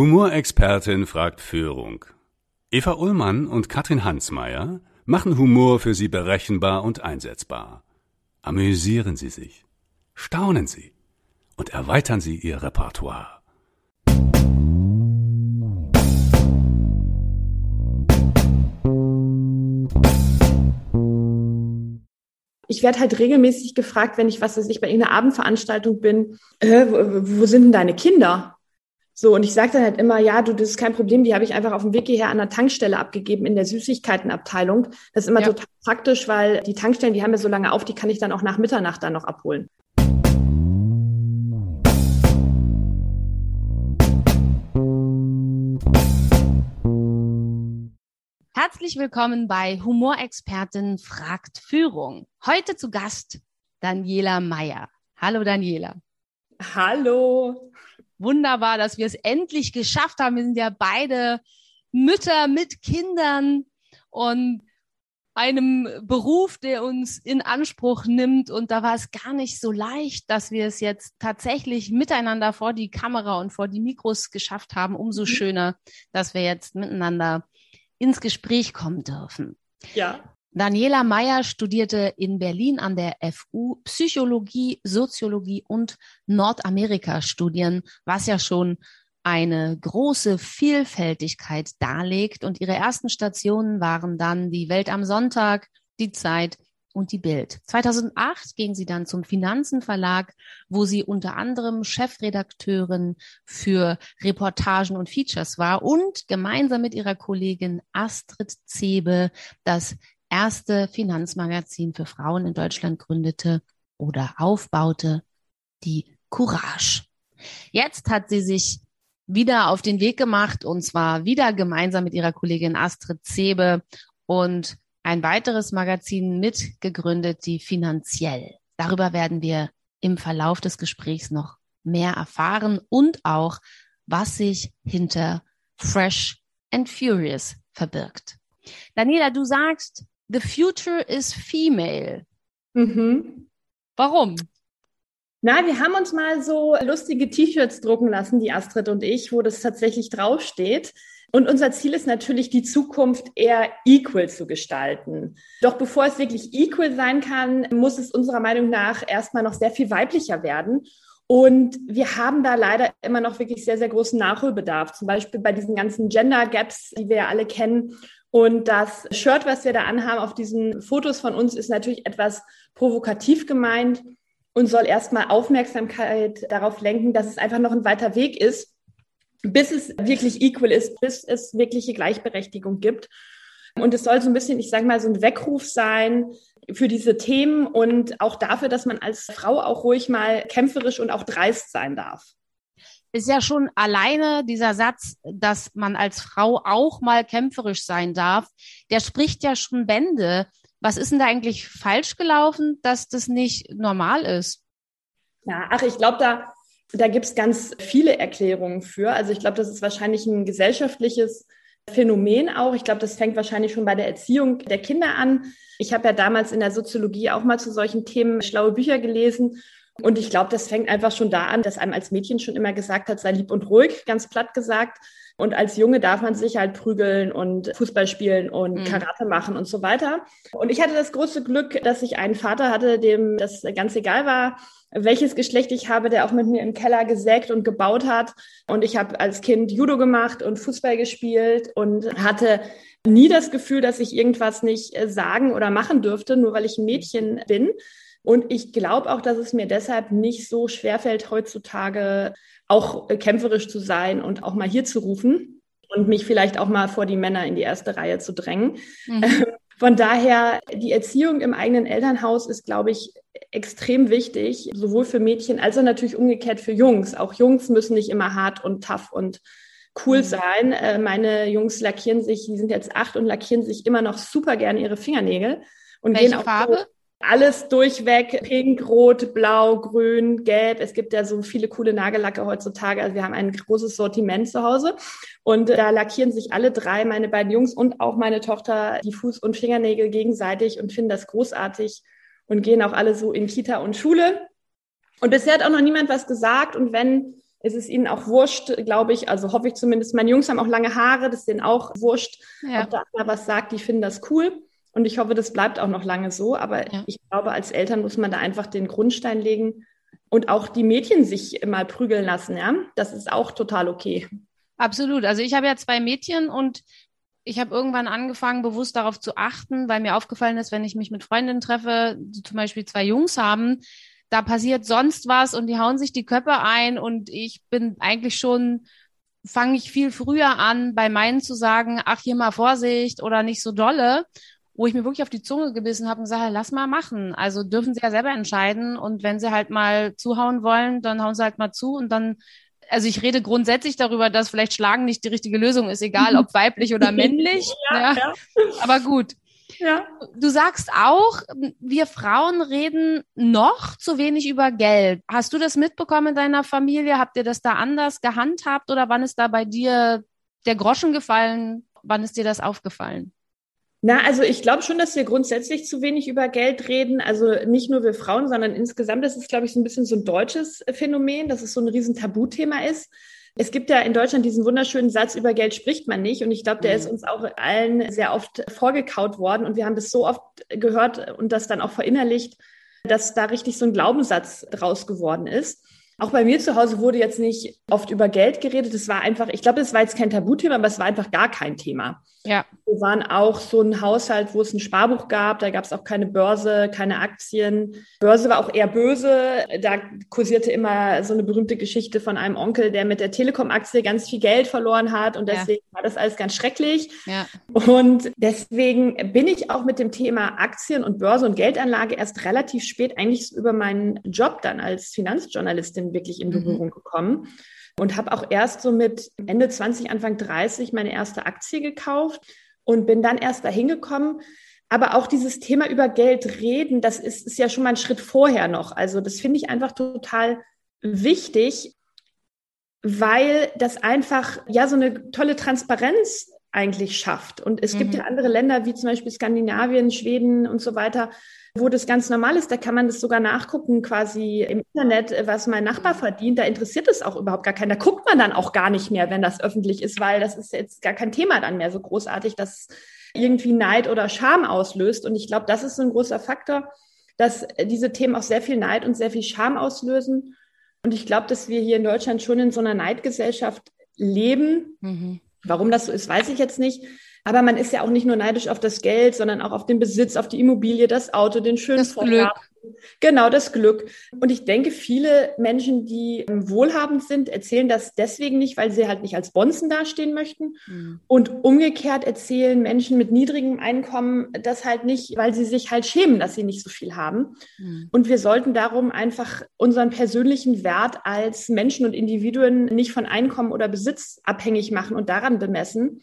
Humorexpertin fragt Führung. Eva Ullmann und Katrin Hansmeier machen Humor für Sie berechenbar und einsetzbar. Amüsieren Sie sich, staunen Sie und erweitern Sie Ihr Repertoire. ich werde halt regelmäßig gefragt, wenn ich, was weiß ich, bei irgendeiner Abendveranstaltung bin, äh, wo, wo sind denn deine Kinder? So, und ich sage dann halt immer, ja, du, das ist kein Problem, die habe ich einfach auf dem Weg hierher an der Tankstelle abgegeben in der Süßigkeitenabteilung. Das ist immer ja. total praktisch, weil die Tankstellen, die haben ja so lange auf, die kann ich dann auch nach Mitternacht dann noch abholen. Herzlich willkommen bei Humorexpertin fragt Führung. Heute zu Gast Daniela Meyer. Hallo Daniela. Hallo. Wunderbar, dass wir es endlich geschafft haben. Wir sind ja beide Mütter mit Kindern und einem Beruf, der uns in Anspruch nimmt. Und da war es gar nicht so leicht, dass wir es jetzt tatsächlich miteinander vor die Kamera und vor die Mikros geschafft haben. Umso mhm. schöner, dass wir jetzt miteinander ins Gespräch kommen dürfen. Ja. Daniela Meyer studierte in Berlin an der FU Psychologie, Soziologie und Nordamerika-Studien, was ja schon eine große Vielfältigkeit darlegt. Und ihre ersten Stationen waren dann die Welt am Sonntag, die Zeit und die Bild. 2008 ging sie dann zum Finanzenverlag, wo sie unter anderem Chefredakteurin für Reportagen und Features war und gemeinsam mit ihrer Kollegin Astrid Zebe das erste Finanzmagazin für Frauen in Deutschland gründete oder aufbaute, die Courage. Jetzt hat sie sich wieder auf den Weg gemacht und zwar wieder gemeinsam mit ihrer Kollegin Astrid Zebe und ein weiteres Magazin mitgegründet, die Finanziell. Darüber werden wir im Verlauf des Gesprächs noch mehr erfahren und auch, was sich hinter Fresh and Furious verbirgt. Daniela, du sagst, the future is female. Mhm. Warum? Na, wir haben uns mal so lustige T-Shirts drucken lassen, die Astrid und ich, wo das tatsächlich draufsteht. Und unser Ziel ist natürlich, die Zukunft eher equal zu gestalten. Doch bevor es wirklich equal sein kann, muss es unserer Meinung nach erstmal noch sehr viel weiblicher werden. Und wir haben da leider immer noch wirklich sehr, sehr großen Nachholbedarf. Zum Beispiel bei diesen ganzen Gender Gaps, die wir ja alle kennen. Und das Shirt, was wir da anhaben auf diesen Fotos von uns, ist natürlich etwas provokativ gemeint und soll erstmal Aufmerksamkeit darauf lenken, dass es einfach noch ein weiter Weg ist, bis es wirklich equal ist, bis es wirkliche Gleichberechtigung gibt. Und es soll so ein bisschen, ich sage mal, so ein Weckruf sein für diese Themen und auch dafür, dass man als Frau auch ruhig mal kämpferisch und auch dreist sein darf. Ist ja schon alleine dieser Satz, dass man als Frau auch mal kämpferisch sein darf, der spricht ja schon Bände. Was ist denn da eigentlich falsch gelaufen, dass das nicht normal ist? Ja, ach, ich glaube, da da gibt es ganz viele Erklärungen für. Also ich glaube, das ist wahrscheinlich ein gesellschaftliches Phänomen auch. Ich glaube, das fängt wahrscheinlich schon bei der Erziehung der Kinder an. Ich habe ja damals in der Soziologie auch mal zu solchen Themen schlaue Bücher gelesen. Und ich glaube, das fängt einfach schon da an, dass einem als Mädchen schon immer gesagt hat, sei lieb und ruhig, ganz platt gesagt. Und als Junge darf man sich halt prügeln und Fußball spielen und mhm. Karate machen und so weiter. Und ich hatte das große Glück, dass ich einen Vater hatte, dem das ganz egal war, welches Geschlecht ich habe, der auch mit mir im Keller gesägt und gebaut hat. Und ich habe als Kind Judo gemacht und Fußball gespielt und hatte nie das Gefühl, dass ich irgendwas nicht äh, sagen oder machen dürfte, nur weil ich ein Mädchen bin. Und ich glaube auch, dass es mir deshalb nicht so schwerfällt, heutzutage auch äh, kämpferisch zu sein und auch mal hier zu rufen und mich vielleicht auch mal vor die Männer in die erste Reihe zu drängen. Mhm. Von daher, die Erziehung im eigenen Elternhaus ist, glaube ich, extrem wichtig, sowohl für Mädchen als auch natürlich umgekehrt für Jungs. Auch Jungs müssen nicht immer hart und tough und cool mhm. sein. Äh, meine Jungs lackieren sich, die sind jetzt acht und lackieren sich immer noch super gerne ihre Fingernägel. Und Welche gehen auch Farbe? So alles durchweg, pink, rot, blau, grün, gelb. Es gibt ja so viele coole Nagellacke heutzutage. Also wir haben ein großes Sortiment zu Hause. Und da lackieren sich alle drei, meine beiden Jungs und auch meine Tochter, die Fuß- und Fingernägel gegenseitig und finden das großartig und gehen auch alle so in Kita und Schule. Und bisher hat auch noch niemand was gesagt. Und wenn Es ist ihnen auch wurscht, glaube ich, also hoffe ich zumindest. Meine Jungs haben auch lange Haare, das ist denen auch wurscht, ja. ob da einer was sagt, die finden das cool. Und ich hoffe, das bleibt auch noch lange so. Aber ja. ich glaube, als Eltern muss man da einfach den Grundstein legen und auch die Mädchen sich mal prügeln lassen. Ja, das ist auch total okay. Absolut. Also ich habe ja zwei Mädchen und ich habe irgendwann angefangen, bewusst darauf zu achten, weil mir aufgefallen ist, wenn ich mich mit Freundinnen treffe, die zum Beispiel zwei Jungs haben, da passiert sonst was und die hauen sich die Köpfe ein und ich bin eigentlich schon, fange ich viel früher an, bei meinen zu sagen, ach hier mal Vorsicht oder nicht so dolle, wo ich mir wirklich auf die Zunge gebissen habe und sage, lass mal machen. Also dürfen sie ja selber entscheiden und wenn sie halt mal zuhauen wollen, dann hauen sie halt mal zu und dann also ich rede grundsätzlich darüber, dass vielleicht Schlagen nicht die richtige Lösung ist, egal ob weiblich oder männlich. ja, ja. Aber gut. Ja. Du sagst auch, wir Frauen reden noch zu wenig über Geld. Hast du das mitbekommen in deiner Familie? Habt ihr das da anders gehandhabt oder wann ist da bei dir der Groschen gefallen? Wann ist dir das aufgefallen? Na, also ich glaube schon, dass wir grundsätzlich zu wenig über Geld reden. Also nicht nur wir Frauen, sondern insgesamt das ist glaube ich, so ein bisschen so ein deutsches Phänomen, dass es so ein riesen Tabuthema ist. Es gibt ja in Deutschland diesen wunderschönen Satz, über Geld spricht man nicht. Und ich glaube, der ist mhm. uns auch allen sehr oft vorgekaut worden. Und wir haben das so oft gehört und das dann auch verinnerlicht, dass da richtig so ein Glaubenssatz draus geworden ist. Auch bei mir zu Hause wurde jetzt nicht oft über Geld geredet. Es war einfach, ich glaube, es war jetzt kein Tabuthema, aber es war einfach gar kein Thema. Ja. Wir waren auch so ein Haushalt, wo es ein Sparbuch gab. Da gab es auch keine Börse, keine Aktien. Börse war auch eher böse. Da kursierte immer so eine berühmte Geschichte von einem Onkel, der mit der Telekom-Aktie ganz viel Geld verloren hat. Und deswegen ja. war das alles ganz schrecklich. Ja. Und deswegen bin ich auch mit dem Thema Aktien und Börse und Geldanlage erst relativ spät eigentlich über meinen Job dann als Finanzjournalistin wirklich in mhm. Berührung mhm. gekommen und habe auch erst so mit Ende 20, Anfang 30 meine erste Aktie gekauft und bin dann erst dahin gekommen. Aber auch dieses Thema über Geld reden, das ist, ist ja schon mal ein Schritt vorher noch. Also das finde ich einfach total wichtig, weil das einfach ja so eine tolle Transparenz eigentlich schafft. Und es mhm. gibt ja andere Länder wie zum Beispiel Skandinavien, Schweden und so weiter, wo das ganz normal ist, da kann man das sogar nachgucken, quasi im Internet, was mein Nachbar verdient. Da interessiert es auch überhaupt gar keinen. Da guckt man dann auch gar nicht mehr, wenn das öffentlich ist, weil das ist jetzt gar kein Thema dann mehr so großartig, dass irgendwie Neid oder Scham auslöst. Und ich glaube, das ist so ein großer Faktor, dass diese Themen auch sehr viel Neid und sehr viel Scham auslösen. Und ich glaube, dass wir hier in Deutschland schon in so einer Neidgesellschaft leben. Mhm. Warum das so ist, weiß ich jetzt nicht. Aber man ist ja auch nicht nur neidisch auf das Geld, sondern auch auf den Besitz, auf die Immobilie, das Auto, den schönen das Glück. Genau, das Glück. Und ich denke, viele Menschen, die wohlhabend sind, erzählen das deswegen nicht, weil sie halt nicht als Bonzen dastehen möchten. Mhm. Und umgekehrt erzählen Menschen mit niedrigem Einkommen das halt nicht, weil sie sich halt schämen, dass sie nicht so viel haben. Mhm. Und wir sollten darum einfach unseren persönlichen Wert als Menschen und Individuen nicht von Einkommen oder Besitz abhängig machen und daran bemessen.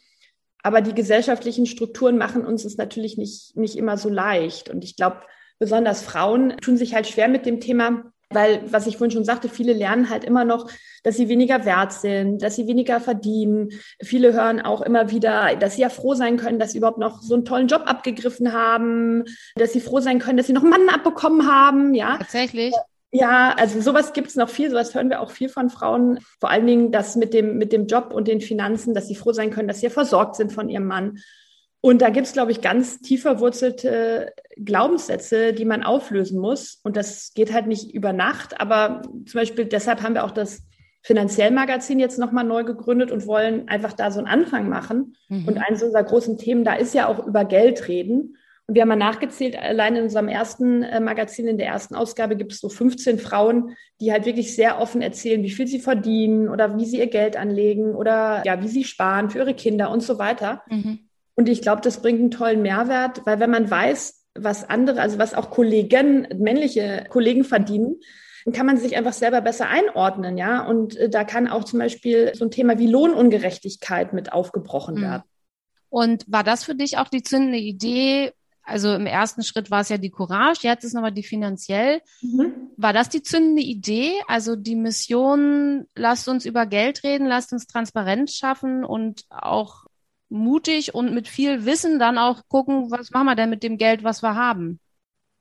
Aber die gesellschaftlichen Strukturen machen uns es natürlich nicht, nicht immer so leicht. Und ich glaube, besonders Frauen tun sich halt schwer mit dem Thema, weil, was ich vorhin schon sagte, viele lernen halt immer noch, dass sie weniger wert sind, dass sie weniger verdienen. Viele hören auch immer wieder, dass sie ja froh sein können, dass sie überhaupt noch so einen tollen Job abgegriffen haben, dass sie froh sein können, dass sie noch einen Mann abbekommen haben, ja. Tatsächlich. Ja, also sowas gibt es noch viel, sowas hören wir auch viel von Frauen. Vor allen Dingen das mit dem, mit dem Job und den Finanzen, dass sie froh sein können, dass sie versorgt sind von ihrem Mann. Und da gibt es, glaube ich, ganz tief verwurzelte Glaubenssätze, die man auflösen muss. Und das geht halt nicht über Nacht. Aber zum Beispiel deshalb haben wir auch das Finanziell-Magazin jetzt nochmal neu gegründet und wollen einfach da so einen Anfang machen. Mhm. Und eines unserer großen Themen da ist ja auch über Geld reden. Wir haben mal nachgezählt, allein in unserem ersten äh, Magazin, in der ersten Ausgabe gibt es so 15 Frauen, die halt wirklich sehr offen erzählen, wie viel sie verdienen oder wie sie ihr Geld anlegen oder ja, wie sie sparen für ihre Kinder und so weiter. Mhm. Und ich glaube, das bringt einen tollen Mehrwert, weil wenn man weiß, was andere, also was auch Kollegen, männliche Kollegen verdienen, dann kann man sich einfach selber besser einordnen, ja. Und äh, da kann auch zum Beispiel so ein Thema wie Lohnungerechtigkeit mit aufgebrochen mhm. werden. Und war das für dich auch die zündende Idee, also im ersten Schritt war es ja die Courage, jetzt ist nochmal die finanziell. Mhm. War das die zündende Idee? Also die Mission, lasst uns über Geld reden, lasst uns Transparenz schaffen und auch mutig und mit viel Wissen dann auch gucken, was machen wir denn mit dem Geld, was wir haben?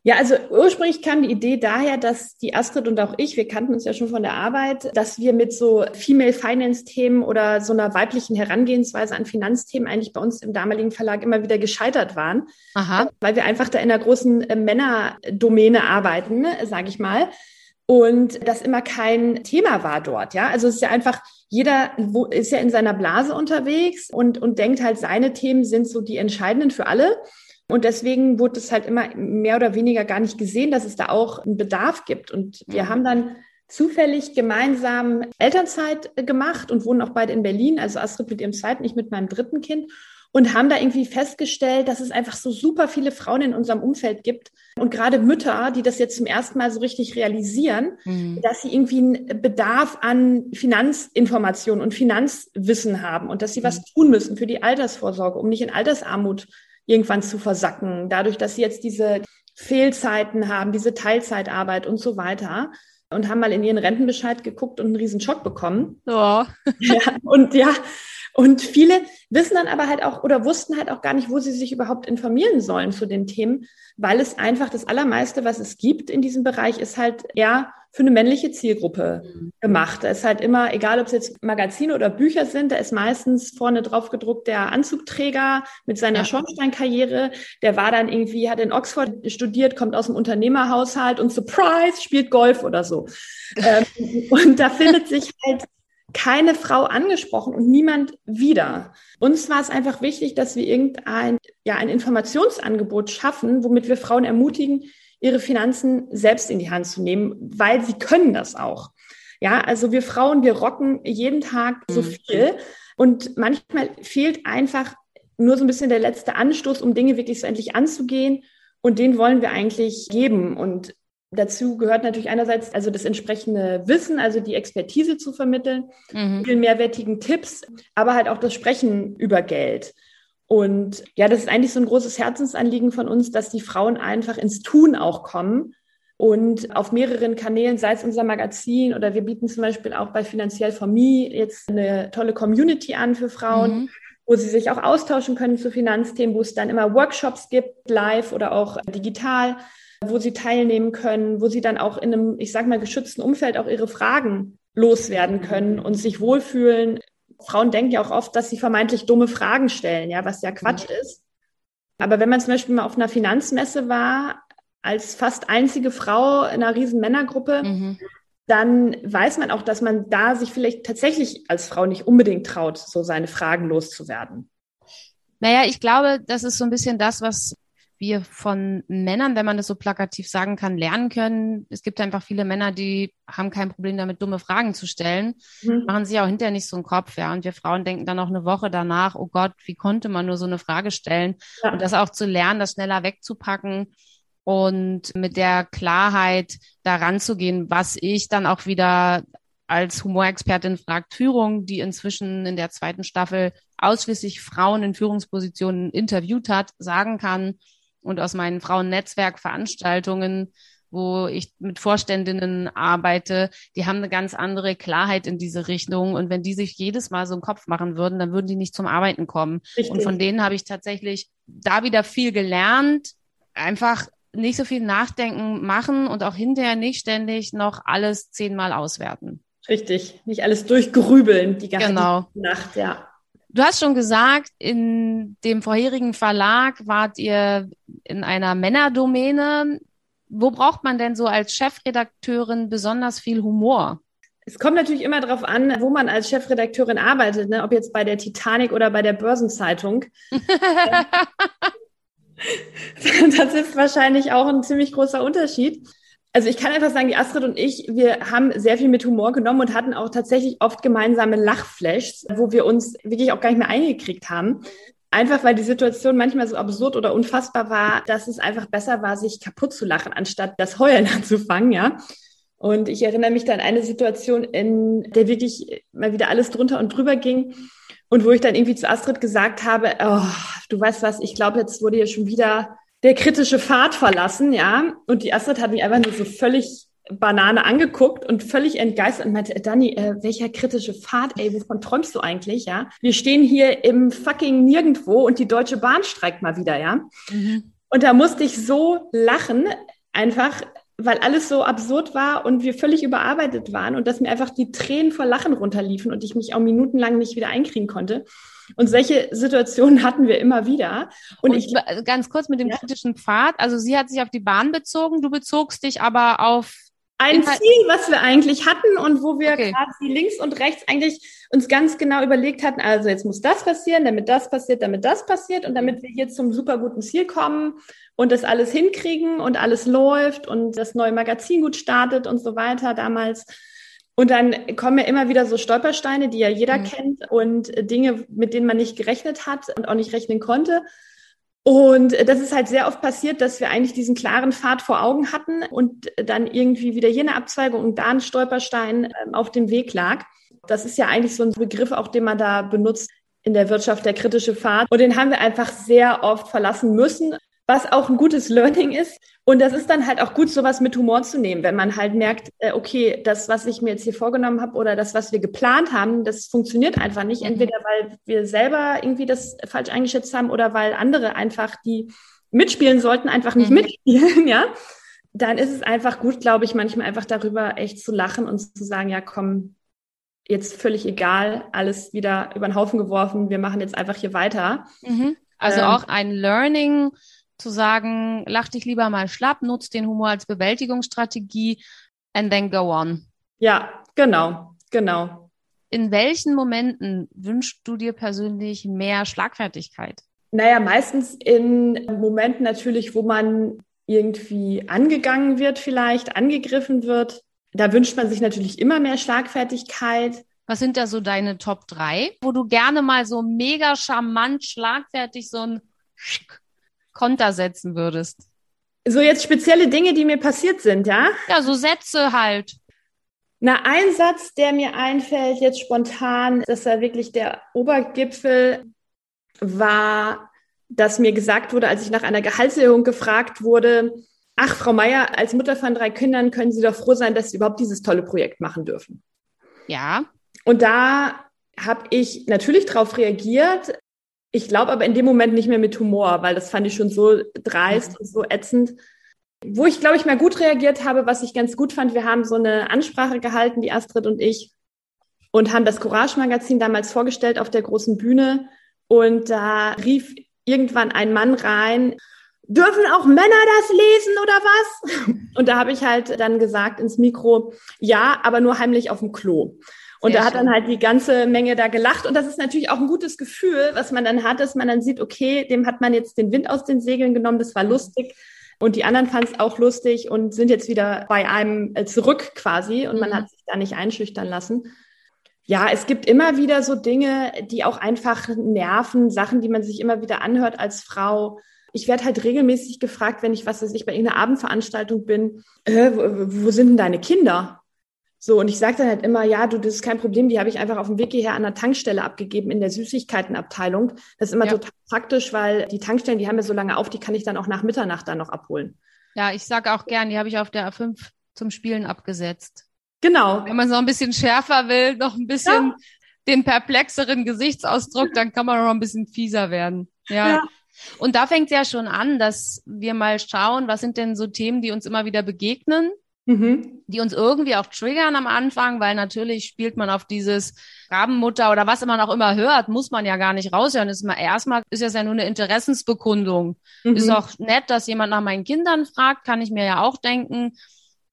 Ja, also ursprünglich kam die Idee daher, dass die Astrid und auch ich, wir kannten uns ja schon von der Arbeit, dass wir mit so Female Finance Themen oder so einer weiblichen Herangehensweise an Finanzthemen eigentlich bei uns im damaligen Verlag immer wieder gescheitert waren. Aha. Weil wir einfach da in einer großen äh, Männerdomäne arbeiten, sage ich mal. Und das immer kein Thema war dort, ja. Also es ist ja einfach, jeder ist ja in seiner Blase unterwegs und, und denkt halt, seine Themen sind so die entscheidenden für alle. Und deswegen wurde es halt immer mehr oder weniger gar nicht gesehen, dass es da auch einen Bedarf gibt. Und wir mhm. haben dann zufällig gemeinsam Elternzeit gemacht und wohnen auch beide in Berlin, also Astrid mit ihrem zweiten, ich mit meinem dritten Kind und haben da irgendwie festgestellt, dass es einfach so super viele Frauen in unserem Umfeld gibt und gerade Mütter, die das jetzt zum ersten Mal so richtig realisieren, mhm. dass sie irgendwie einen Bedarf an Finanzinformationen und Finanzwissen haben und dass sie mhm. was tun müssen für die Altersvorsorge, um nicht in Altersarmut irgendwann zu versacken, dadurch, dass sie jetzt diese Fehlzeiten haben, diese Teilzeitarbeit und so weiter und haben mal in ihren Rentenbescheid geguckt und einen riesen Schock bekommen. Oh. ja, und ja, und viele wissen dann aber halt auch oder wussten halt auch gar nicht, wo sie sich überhaupt informieren sollen zu den Themen, weil es einfach das Allermeiste, was es gibt in diesem Bereich, ist halt eher für eine männliche Zielgruppe mhm. gemacht. Da ist halt immer, egal ob es jetzt Magazine oder Bücher sind, da ist meistens vorne drauf gedruckt der Anzugträger mit seiner ja. Schornsteinkarriere. Der war dann irgendwie, hat in Oxford studiert, kommt aus dem Unternehmerhaushalt und Surprise, spielt Golf oder so. ähm, und da findet sich halt keine Frau angesprochen und niemand wieder. Uns war es einfach wichtig, dass wir irgendein, ja, ein Informationsangebot schaffen, womit wir Frauen ermutigen, ihre Finanzen selbst in die Hand zu nehmen, weil sie können das auch. Ja, also wir Frauen, wir rocken jeden Tag so mhm. viel und manchmal fehlt einfach nur so ein bisschen der letzte Anstoß, um Dinge wirklich so endlich anzugehen und den wollen wir eigentlich geben und Dazu gehört natürlich einerseits also das entsprechende Wissen, also die Expertise zu vermitteln, mhm. viel mehrwertigen Tipps, aber halt auch das Sprechen über Geld. Und ja, das ist eigentlich so ein großes Herzensanliegen von uns, dass die Frauen einfach ins Tun auch kommen und auf mehreren Kanälen, sei es unser Magazin oder wir bieten zum Beispiel auch bei Finanziell for Me jetzt eine tolle Community an für Frauen, mhm. wo sie sich auch austauschen können zu Finanzthemen, wo es dann immer Workshops gibt, live oder auch digital wo sie teilnehmen können, wo sie dann auch in einem, ich sage mal, geschützten Umfeld auch ihre Fragen loswerden können und sich wohlfühlen. Frauen denken ja auch oft, dass sie vermeintlich dumme Fragen stellen, ja, was ja Quatsch mhm. ist. Aber wenn man zum Beispiel mal auf einer Finanzmesse war, als fast einzige Frau in einer riesen Männergruppe, mhm. dann weiß man auch, dass man da sich vielleicht tatsächlich als Frau nicht unbedingt traut, so seine Fragen loszuwerden. Naja, ich glaube, das ist so ein bisschen das, was wir von Männern, wenn man das so plakativ sagen kann, lernen können. Es gibt einfach viele Männer, die haben kein Problem damit, dumme Fragen zu stellen, mhm. machen sich auch hinterher nicht so einen Kopf, ja. Und wir Frauen denken dann auch eine Woche danach, oh Gott, wie konnte man nur so eine Frage stellen? Ja. Und das auch zu lernen, das schneller wegzupacken und mit der Klarheit daran zu gehen, was ich dann auch wieder als Humorexpertin fragt Führung, die inzwischen in der zweiten Staffel ausschließlich Frauen in Führungspositionen interviewt hat, sagen kann, und aus meinen Frauennetzwerkveranstaltungen, wo ich mit Vorständinnen arbeite, die haben eine ganz andere Klarheit in diese Richtung. Und wenn die sich jedes Mal so einen Kopf machen würden, dann würden die nicht zum Arbeiten kommen. Richtig. Und von denen habe ich tatsächlich da wieder viel gelernt. Einfach nicht so viel nachdenken machen und auch hinterher nicht ständig noch alles zehnmal auswerten. Richtig, nicht alles durchgrübeln die ganze genau. Nacht, ja. Du hast schon gesagt, in dem vorherigen Verlag wart ihr in einer Männerdomäne. Wo braucht man denn so als Chefredakteurin besonders viel Humor? Es kommt natürlich immer darauf an, wo man als Chefredakteurin arbeitet, ne? ob jetzt bei der Titanic oder bei der Börsenzeitung. das ist wahrscheinlich auch ein ziemlich großer Unterschied. Also ich kann einfach sagen, die Astrid und ich, wir haben sehr viel mit Humor genommen und hatten auch tatsächlich oft gemeinsame Lachflashs, wo wir uns wirklich auch gar nicht mehr eingekriegt haben. Einfach weil die Situation manchmal so absurd oder unfassbar war, dass es einfach besser war, sich kaputt zu lachen, anstatt das Heulen anzufangen, ja. Und ich erinnere mich da an eine Situation, in der wirklich mal wieder alles drunter und drüber ging. Und wo ich dann irgendwie zu Astrid gesagt habe, oh, du weißt was, ich glaube, jetzt wurde hier schon wieder der kritische Pfad verlassen, ja. Und die Astrid hat mich einfach nur so völlig Banane angeguckt und völlig entgeistert und meinte, Dani, äh, welcher kritische Pfad, ey, wovon träumst du eigentlich, ja? Wir stehen hier im fucking Nirgendwo und die Deutsche Bahn streikt mal wieder, ja? Mhm. Und da musste ich so lachen, einfach, weil alles so absurd war und wir völlig überarbeitet waren und dass mir einfach die Tränen vor Lachen runterliefen und ich mich auch minutenlang nicht wieder einkriegen konnte. Und solche Situationen hatten wir immer wieder. Und, und ich ganz kurz mit dem ja. kritischen Pfad. Also sie hat sich auf die Bahn bezogen, du bezogst dich aber auf ein Ziel, was wir eigentlich hatten und wo wir okay. quasi links und rechts eigentlich uns ganz genau überlegt hatten, also jetzt muss das passieren, damit das passiert, damit das passiert und damit wir hier zum super guten Ziel kommen und das alles hinkriegen und alles läuft und das neue Magazin gut startet und so weiter damals. Und dann kommen ja immer wieder so Stolpersteine, die ja jeder mhm. kennt und Dinge, mit denen man nicht gerechnet hat und auch nicht rechnen konnte. Und das ist halt sehr oft passiert, dass wir eigentlich diesen klaren Pfad vor Augen hatten und dann irgendwie wieder eine Abzweigung und da ein Stolperstein ähm, auf dem Weg lag. Das ist ja eigentlich so ein Begriff, auch den man da benutzt in der Wirtschaft, der kritische Pfad. Und den haben wir einfach sehr oft verlassen müssen was auch ein gutes Learning ist. Und das ist dann halt auch gut, sowas mit Humor zu nehmen, wenn man halt merkt, äh, okay, das, was ich mir jetzt hier vorgenommen habe oder das, was wir geplant haben, das funktioniert einfach nicht. Mhm. Entweder weil wir selber irgendwie das falsch eingeschätzt haben oder weil andere einfach, die mitspielen sollten, einfach nicht mhm. mitspielen, ja. Dann ist es einfach gut, glaube ich, manchmal einfach darüber echt zu lachen und zu sagen, ja, komm, jetzt völlig egal, alles wieder über den Haufen geworfen, wir machen jetzt einfach hier weiter. Mhm. Also ähm, auch ein Learning, zu sagen, lach dich lieber mal schlapp, nutz den Humor als Bewältigungsstrategie and then go on. Ja, genau, genau. In welchen Momenten wünschst du dir persönlich mehr Schlagfertigkeit? Naja, meistens in Momenten natürlich, wo man irgendwie angegangen wird, vielleicht angegriffen wird. Da wünscht man sich natürlich immer mehr Schlagfertigkeit. Was sind da so deine Top 3, wo du gerne mal so mega charmant, schlagfertig so ein Konter setzen würdest? So jetzt spezielle Dinge, die mir passiert sind, ja? Ja, so Sätze halt. Na, ein Satz, der mir einfällt jetzt spontan, das war wirklich der Obergipfel, war, dass mir gesagt wurde, als ich nach einer Gehaltserhöhung gefragt wurde, ach, Frau Meier, als Mutter von drei Kindern können Sie doch froh sein, dass Sie überhaupt dieses tolle Projekt machen dürfen. Ja. Und da habe ich natürlich darauf reagiert, ich glaube aber in dem Moment nicht mehr mit Humor, weil das fand ich schon so dreist mhm. und so ätzend. Wo ich, glaube ich, mal gut reagiert habe, was ich ganz gut fand, wir haben so eine Ansprache gehalten, die Astrid und ich, und haben das Courage-Magazin damals vorgestellt auf der großen Bühne. Und da rief irgendwann ein Mann rein, dürfen auch Männer das lesen oder was? Und da habe ich halt dann gesagt ins Mikro, ja, aber nur heimlich auf dem Klo. Und Sehr da hat schön. dann halt die ganze Menge da gelacht. Und das ist natürlich auch ein gutes Gefühl, was man dann hat, dass man dann sieht, okay, dem hat man jetzt den Wind aus den Segeln genommen, das war lustig. Und die anderen fanden es auch lustig und sind jetzt wieder bei einem äh, zurück quasi und man mhm. hat sich da nicht einschüchtern lassen. Ja, es gibt immer wieder so Dinge, die auch einfach nerven, Sachen, die man sich immer wieder anhört als Frau. Ich werde halt regelmäßig gefragt, wenn ich, was weiß ich, bei irgendeiner Abendveranstaltung bin, äh, wo, wo sind denn deine Kinder? So, und ich sage dann halt immer, ja, du, das ist kein Problem, die habe ich einfach auf dem Weg hierher an der Tankstelle abgegeben in der Süßigkeitenabteilung. Das ist immer ja. total praktisch, weil die Tankstellen, die haben ja so lange auf, die kann ich dann auch nach Mitternacht dann noch abholen. Ja, ich sage auch gern, die habe ich auf der A5 zum Spielen abgesetzt. Genau. Wenn man so ein bisschen schärfer will, noch ein bisschen ja. den perplexeren Gesichtsausdruck, dann kann man noch ein bisschen fieser werden. ja. ja. Und da fängt es ja schon an, dass wir mal schauen, was sind denn so Themen, die uns immer wieder begegnen mhm. die uns irgendwie auch triggern am Anfang, weil natürlich spielt man auf dieses Rabenmutter oder was man auch immer hört, muss man ja gar nicht raushören. Ist mal, erstmal ist es ja nur eine Interessensbekundung. Mhm. Ist auch nett, dass jemand nach meinen Kindern fragt, kann ich mir ja auch denken.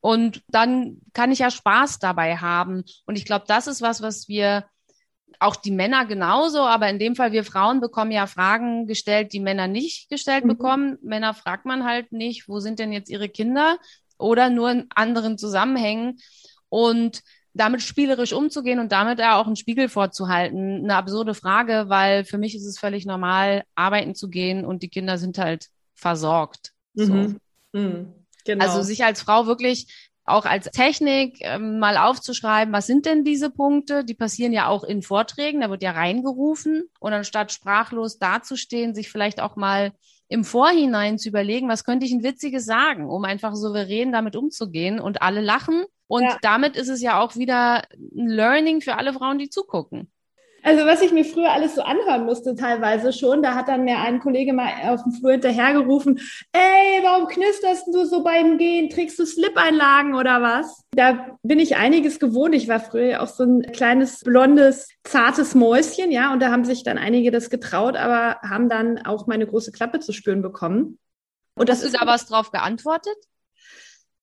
Und dann kann ich ja Spaß dabei haben. Und ich glaube, das ist was, was wir auch die Männer genauso, aber in dem Fall wir Frauen bekommen ja Fragen gestellt, die Männer nicht gestellt mhm. bekommen. Männer fragt man halt nicht, wo sind denn jetzt ihre Kinder? Oder nur in anderen Zusammenhängen und damit spielerisch umzugehen und damit ja auch einen Spiegel vorzuhalten. Eine absurde Frage, weil für mich ist es völlig normal, arbeiten zu gehen und die Kinder sind halt versorgt. Mhm. So. Mhm. Genau. Also sich als Frau wirklich auch als Technik ähm, mal aufzuschreiben, was sind denn diese Punkte? Die passieren ja auch in Vorträgen, da wird ja reingerufen und anstatt sprachlos dazustehen, sich vielleicht auch mal im Vorhinein zu überlegen, was könnte ich ein Witziges sagen, um einfach souverän damit umzugehen und alle lachen. Und ja. damit ist es ja auch wieder ein Learning für alle Frauen, die zugucken. Also was ich mir früher alles so anhören musste, teilweise schon, da hat dann mir ein Kollege mal auf dem Flur hinterhergerufen, ey, warum knisterst du so beim Gehen? Trägst du Slip-Einlagen oder was? Da bin ich einiges gewohnt. Ich war früher auch so ein kleines, blondes, zartes Mäuschen, ja, und da haben sich dann einige das getraut, aber haben dann auch meine große Klappe zu spüren bekommen. Und das ist da was drauf geantwortet?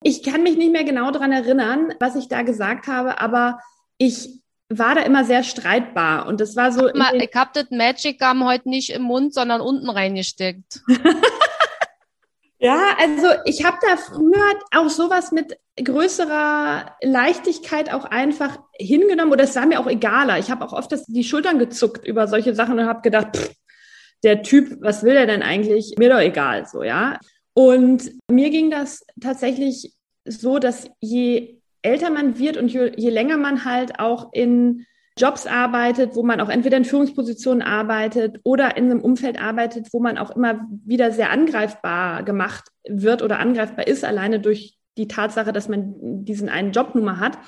Ich kann mich nicht mehr genau daran erinnern, was ich da gesagt habe, aber ich war da immer sehr streitbar. Und das war so. Ich habe das Magic Gum heute nicht im Mund, sondern unten reingesteckt. ja, also ich habe da früher auch sowas mit größerer Leichtigkeit auch einfach hingenommen oder es war mir auch egaler. Ich habe auch oft das, die Schultern gezuckt über solche Sachen und habe gedacht, pff, der Typ, was will der denn eigentlich? Mir doch egal, so, ja. Und mir ging das tatsächlich so, dass je älter man wird und je, je länger man halt auch in Jobs arbeitet, wo man auch entweder in Führungspositionen arbeitet oder in einem Umfeld arbeitet, wo man auch immer wieder sehr angreifbar gemacht wird oder angreifbar ist, alleine durch die Tatsache, dass man diesen einen Jobnummer hat,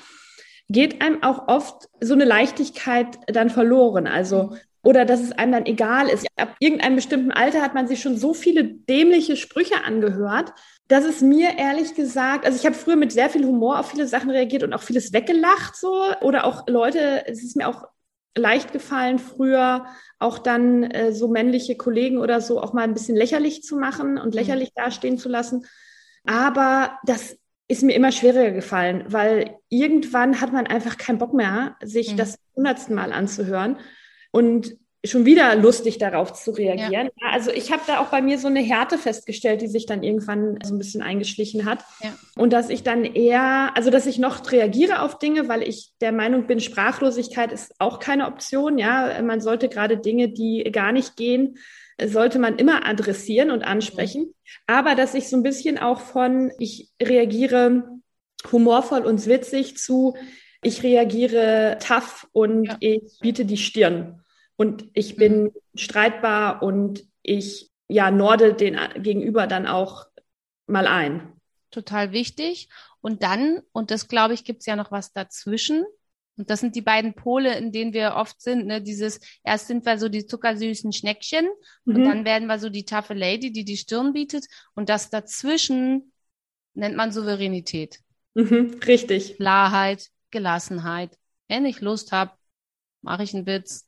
geht einem auch oft so eine Leichtigkeit dann verloren. Also oder dass es einem dann egal ist. Ab irgendeinem bestimmten Alter hat man sich schon so viele dämliche Sprüche angehört, dass es mir ehrlich gesagt, also ich habe früher mit sehr viel Humor auf viele Sachen reagiert und auch vieles weggelacht so oder auch Leute, es ist mir auch leicht gefallen früher auch dann äh, so männliche Kollegen oder so auch mal ein bisschen lächerlich zu machen und mhm. lächerlich mhm. dastehen zu lassen. Aber das ist mir immer schwieriger gefallen, weil irgendwann hat man einfach keinen Bock mehr, sich mhm. das hundertsten Mal anzuhören und schon wieder lustig darauf zu reagieren. Ja. Also ich habe da auch bei mir so eine Härte festgestellt, die sich dann irgendwann so ein bisschen eingeschlichen hat. Ja. Und dass ich dann eher, also dass ich noch reagiere auf Dinge, weil ich der Meinung bin, Sprachlosigkeit ist auch keine Option. Ja, man sollte gerade Dinge, die gar nicht gehen, sollte man immer adressieren und ansprechen. Aber dass ich so ein bisschen auch von, ich reagiere humorvoll und witzig zu, ich reagiere tough und ja. ich biete die Stirn und ich bin mhm. streitbar und ich ja norde den Gegenüber dann auch mal ein. Total wichtig. Und dann, und das glaube ich, gibt es ja noch was dazwischen. Und das sind die beiden Pole, in denen wir oft sind. Ne? Dieses, erst sind wir so die zuckersüßen Schneckchen mhm. und dann werden wir so die taffe Lady, die die Stirn bietet. Und das dazwischen nennt man Souveränität. Mhm, richtig. Klarheit, Gelassenheit. Wenn ich Lust habe, mache ich einen Witz,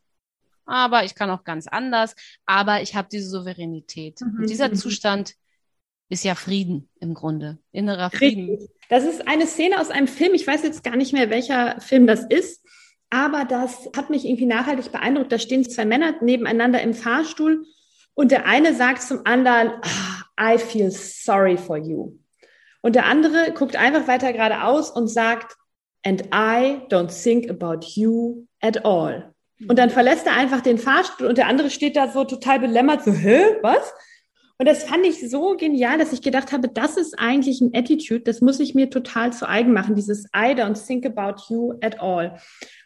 aber ich kann auch ganz anders, aber ich habe diese Souveränität. Mhm. Und dieser mhm. Zustand ist ja Frieden im Grunde, innerer Frieden. Richtig. Das ist eine Szene aus einem Film, ich weiß jetzt gar nicht mehr, welcher Film das ist, aber das hat mich irgendwie nachhaltig beeindruckt. Da stehen zwei Männer nebeneinander im Fahrstuhl und der eine sagt zum anderen, oh, I feel sorry for you. Und der andere guckt einfach weiter geradeaus und sagt, and I don't think about you at all. Und dann verlässt er einfach den Fahrstuhl und der andere steht da so total belämmert, so, hä, was? Und das fand ich so genial, dass ich gedacht habe, das ist eigentlich ein Attitude, das muss ich mir total zu eigen machen, dieses I don't think about you at all.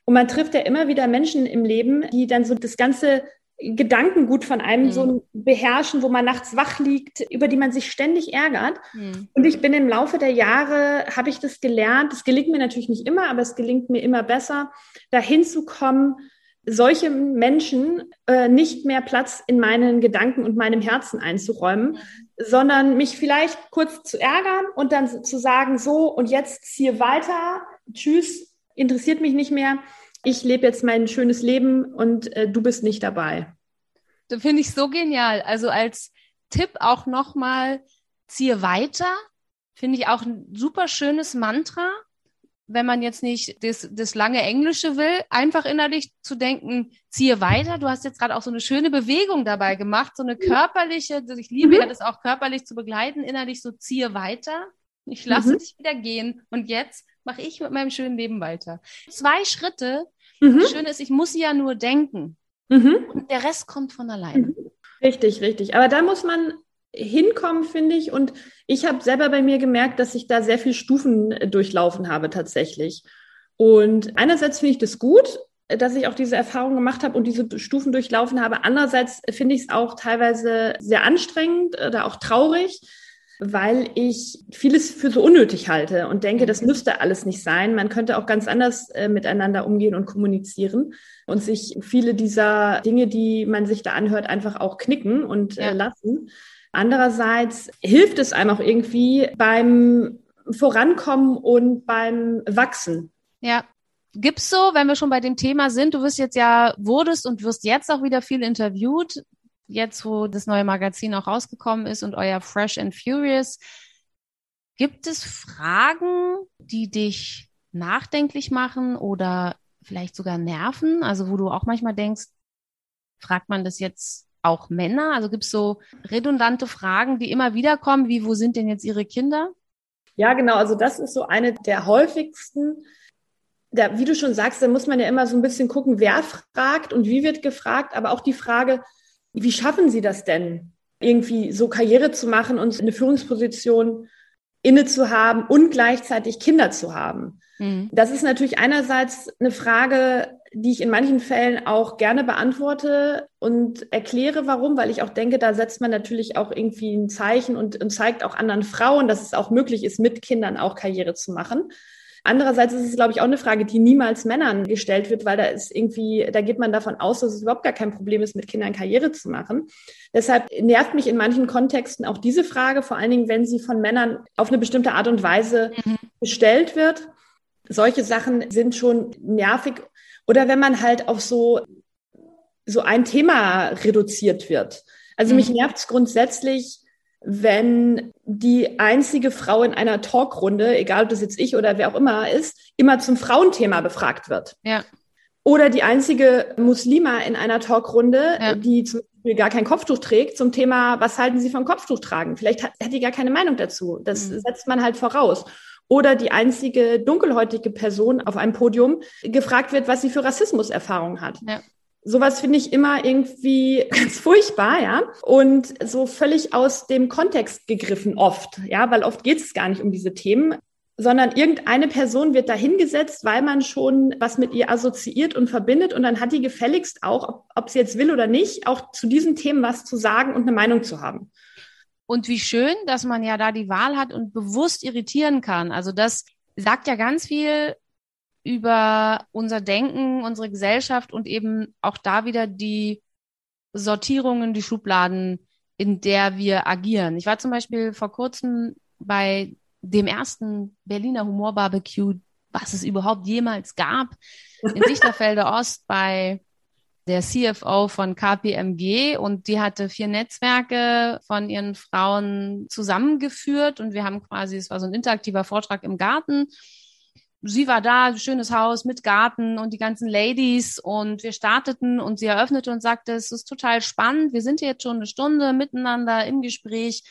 Und man trifft ja immer wieder Menschen im Leben, die dann so das ganze Gedankengut von einem mhm. so beherrschen, wo man nachts wach liegt, über die man sich ständig ärgert. Mhm. Und ich bin im Laufe der Jahre, habe ich das gelernt, es gelingt mir natürlich nicht immer, aber es gelingt mir immer besser, dahin zu kommen, solche Menschen äh, nicht mehr Platz in meinen Gedanken und meinem Herzen einzuräumen, sondern mich vielleicht kurz zu ärgern und dann zu sagen, so und jetzt ziehe weiter, tschüss, interessiert mich nicht mehr, ich lebe jetzt mein schönes Leben und äh, du bist nicht dabei. Das finde ich so genial. Also als Tipp auch nochmal, ziehe weiter, finde ich auch ein super schönes Mantra wenn man jetzt nicht das, das lange Englische will, einfach innerlich zu denken, ziehe weiter. Du hast jetzt gerade auch so eine schöne Bewegung dabei gemacht, so eine körperliche, ich liebe mhm. ja das auch körperlich zu begleiten, innerlich so ziehe weiter. Ich lasse mhm. dich wieder gehen und jetzt mache ich mit meinem schönen Leben weiter. Zwei Schritte. Mhm. Das Schöne ist, ich muss ja nur denken. Mhm. Und der Rest kommt von alleine. Mhm. Richtig, richtig. Aber da muss man hinkommen, finde ich. Und ich habe selber bei mir gemerkt, dass ich da sehr viel Stufen äh, durchlaufen habe tatsächlich. Und einerseits finde ich das gut, dass ich auch diese Erfahrung gemacht habe und diese Stufen durchlaufen habe. Andererseits finde ich es auch teilweise sehr anstrengend oder auch traurig, weil ich vieles für so unnötig halte und denke, das müsste alles nicht sein. Man könnte auch ganz anders äh, miteinander umgehen und kommunizieren und sich viele dieser Dinge, die man sich da anhört, einfach auch knicken und äh, ja. äh, lassen. Andererseits hilft es einem auch irgendwie beim Vorankommen und beim Wachsen. Ja. Gibt's so, wenn wir schon bei dem Thema sind, du wirst jetzt ja, wurdest und wirst jetzt auch wieder viel interviewt, jetzt wo das neue Magazin auch rausgekommen ist und euer Fresh and Furious. Gibt es Fragen, die dich nachdenklich machen oder vielleicht sogar nerven? Also wo du auch manchmal denkst, fragt man das jetzt auch Männer? Also gibt es so redundante Fragen, die immer wieder kommen, wie wo sind denn jetzt ihre Kinder? Ja, genau. Also das ist so eine der häufigsten. Da, wie du schon sagst, da muss man ja immer so ein bisschen gucken, wer fragt und wie wird gefragt, aber auch die Frage, wie schaffen Sie das denn, irgendwie so Karriere zu machen und eine Führungsposition inne zu haben und gleichzeitig Kinder zu haben? Mhm. Das ist natürlich einerseits eine Frage, die ich in manchen Fällen auch gerne beantworte und erkläre, warum, weil ich auch denke, da setzt man natürlich auch irgendwie ein Zeichen und, und zeigt auch anderen Frauen, dass es auch möglich ist, mit Kindern auch Karriere zu machen. Andererseits ist es, glaube ich, auch eine Frage, die niemals Männern gestellt wird, weil da ist irgendwie, da geht man davon aus, dass es überhaupt gar kein Problem ist, mit Kindern Karriere zu machen. Deshalb nervt mich in manchen Kontexten auch diese Frage, vor allen Dingen, wenn sie von Männern auf eine bestimmte Art und Weise mhm. gestellt wird. Solche Sachen sind schon nervig oder wenn man halt auf so, so ein Thema reduziert wird. Also mhm. mich nervt es grundsätzlich, wenn die einzige Frau in einer Talkrunde, egal ob das jetzt ich oder wer auch immer ist, immer zum Frauenthema befragt wird. Ja. Oder die einzige Muslima in einer Talkrunde, ja. die zum Beispiel gar kein Kopftuch trägt, zum Thema, was halten Sie vom Kopftuch tragen? Vielleicht hat, hat die gar keine Meinung dazu. Das mhm. setzt man halt voraus oder die einzige dunkelhäutige Person auf einem Podium gefragt wird, was sie für Rassismuserfahrungen hat. Ja. Sowas finde ich immer irgendwie ganz furchtbar, ja. Und so völlig aus dem Kontext gegriffen oft, ja, weil oft geht es gar nicht um diese Themen, sondern irgendeine Person wird da hingesetzt, weil man schon was mit ihr assoziiert und verbindet und dann hat die gefälligst auch, ob, ob sie jetzt will oder nicht, auch zu diesen Themen was zu sagen und eine Meinung zu haben. Und wie schön, dass man ja da die Wahl hat und bewusst irritieren kann. Also das sagt ja ganz viel über unser Denken, unsere Gesellschaft und eben auch da wieder die Sortierungen, die Schubladen, in der wir agieren. Ich war zum Beispiel vor kurzem bei dem ersten Berliner Humorbarbecue, was es überhaupt jemals gab, in Dichterfelde Ost bei der CFO von KPMG und die hatte vier Netzwerke von ihren Frauen zusammengeführt und wir haben quasi, es war so ein interaktiver Vortrag im Garten. Sie war da, schönes Haus mit Garten und die ganzen Ladies und wir starteten und sie eröffnete und sagte, es ist total spannend, wir sind jetzt schon eine Stunde miteinander im Gespräch.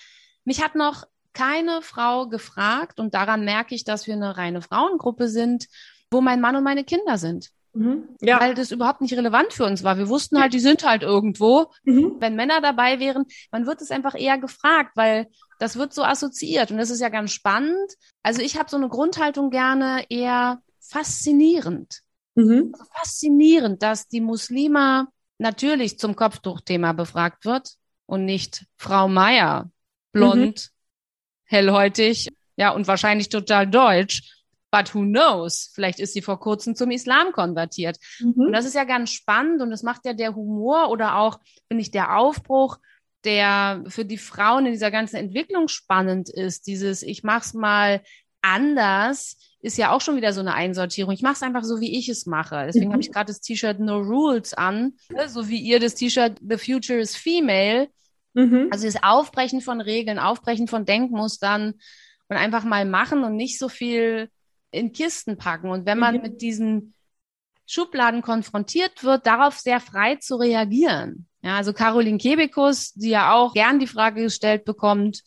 Mich hat noch keine Frau gefragt und daran merke ich, dass wir eine reine Frauengruppe sind, wo mein Mann und meine Kinder sind. Mhm. Ja. Weil das überhaupt nicht relevant für uns war. Wir wussten halt, die sind halt irgendwo. Mhm. Wenn Männer dabei wären, man wird es einfach eher gefragt, weil das wird so assoziiert. Und das ist ja ganz spannend. Also ich habe so eine Grundhaltung gerne eher faszinierend. Mhm. Also faszinierend, dass die Muslima natürlich zum Kopftuchthema befragt wird und nicht Frau Meier, blond, mhm. hellhäutig, ja, und wahrscheinlich total deutsch But who knows? Vielleicht ist sie vor kurzem zum Islam konvertiert. Mhm. Und das ist ja ganz spannend und das macht ja der Humor oder auch, finde ich, der Aufbruch, der für die Frauen in dieser ganzen Entwicklung spannend ist. Dieses, ich mach's mal anders, ist ja auch schon wieder so eine Einsortierung. Ich mache es einfach so, wie ich es mache. Deswegen mhm. habe ich gerade das T-Shirt No Rules an, ne? so wie ihr das T-Shirt The Future is Female. Mhm. Also das Aufbrechen von Regeln, Aufbrechen von Denkmustern und einfach mal machen und nicht so viel in Kisten packen. Und wenn man mhm. mit diesen Schubladen konfrontiert wird, darauf sehr frei zu reagieren. Ja, also Caroline Kebekus, die ja auch gern die Frage gestellt bekommt,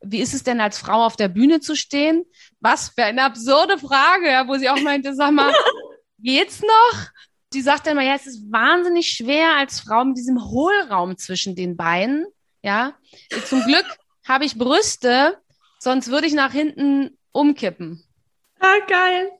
wie ist es denn als Frau auf der Bühne zu stehen? Was für eine absurde Frage, ja, wo sie auch meinte, sag mal, geht's noch? Die sagt dann mal, ja, es ist wahnsinnig schwer als Frau mit diesem Hohlraum zwischen den Beinen. Ja, zum Glück habe ich Brüste, sonst würde ich nach hinten umkippen. Ah, geil.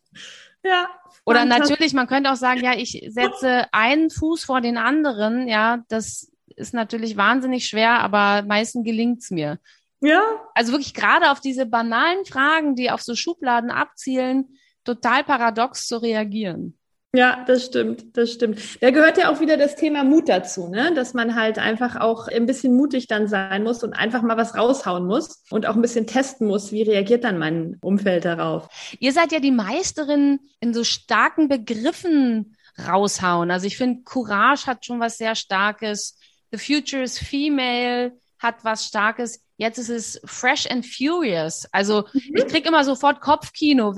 Ja. Oder natürlich, man könnte auch sagen, ja, ich setze einen Fuß vor den anderen. Ja, das ist natürlich wahnsinnig schwer, aber meistens gelingt's mir. Ja. Also wirklich gerade auf diese banalen Fragen, die auf so Schubladen abzielen, total paradox zu reagieren. Ja, das stimmt, das stimmt. Da gehört ja auch wieder das Thema Mut dazu, ne? dass man halt einfach auch ein bisschen mutig dann sein muss und einfach mal was raushauen muss und auch ein bisschen testen muss, wie reagiert dann mein Umfeld darauf. Ihr seid ja die Meisterin in so starken Begriffen raushauen. Also ich finde, Courage hat schon was sehr Starkes. The Future is Female hat was Starkes. Jetzt ist es Fresh and Furious. Also mhm. ich krieg immer sofort Kopfkino.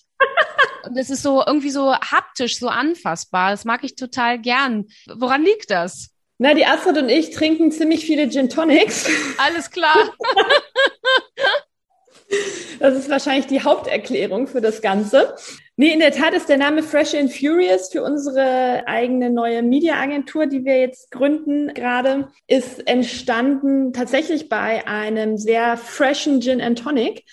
Und das ist so irgendwie so haptisch, so anfassbar. Das mag ich total gern. Woran liegt das? Na, die Astrid und ich trinken ziemlich viele Gin Tonics. Alles klar. Das ist wahrscheinlich die Haupterklärung für das Ganze. Nee, in der Tat ist der Name Fresh and Furious für unsere eigene neue Media-Agentur, die wir jetzt gründen gerade, ist entstanden tatsächlich bei einem sehr freshen Gin and Tonic.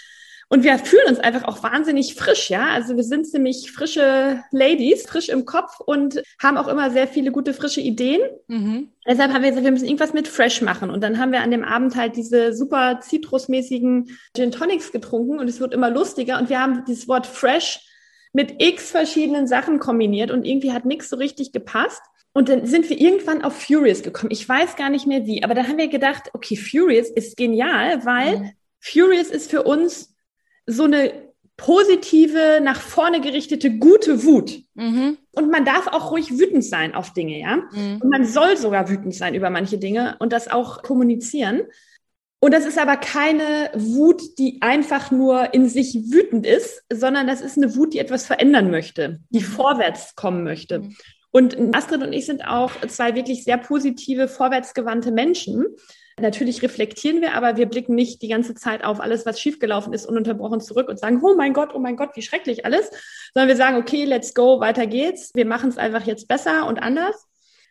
Und wir fühlen uns einfach auch wahnsinnig frisch, ja. Also wir sind ziemlich frische Ladies, frisch im Kopf und haben auch immer sehr viele gute frische Ideen. Mhm. Deshalb haben wir gesagt, wir müssen irgendwas mit Fresh machen. Und dann haben wir an dem Abend halt diese super zitrusmäßigen Gin Tonics getrunken und es wird immer lustiger. Und wir haben dieses Wort Fresh mit x verschiedenen Sachen kombiniert und irgendwie hat nichts so richtig gepasst. Und dann sind wir irgendwann auf Furious gekommen. Ich weiß gar nicht mehr wie, aber da haben wir gedacht, okay, Furious ist genial, weil mhm. Furious ist für uns so eine positive, nach vorne gerichtete, gute Wut. Mhm. Und man darf auch ruhig wütend sein auf Dinge, ja. Mhm. Und man soll sogar wütend sein über manche Dinge und das auch kommunizieren. Und das ist aber keine Wut, die einfach nur in sich wütend ist, sondern das ist eine Wut, die etwas verändern möchte, die mhm. vorwärts kommen möchte. Mhm. Und Astrid und ich sind auch zwei wirklich sehr positive, vorwärtsgewandte Menschen. Natürlich reflektieren wir, aber wir blicken nicht die ganze Zeit auf alles, was schiefgelaufen ist, ununterbrochen zurück und sagen, oh mein Gott, oh mein Gott, wie schrecklich alles, sondern wir sagen, okay, let's go, weiter geht's. Wir machen es einfach jetzt besser und anders.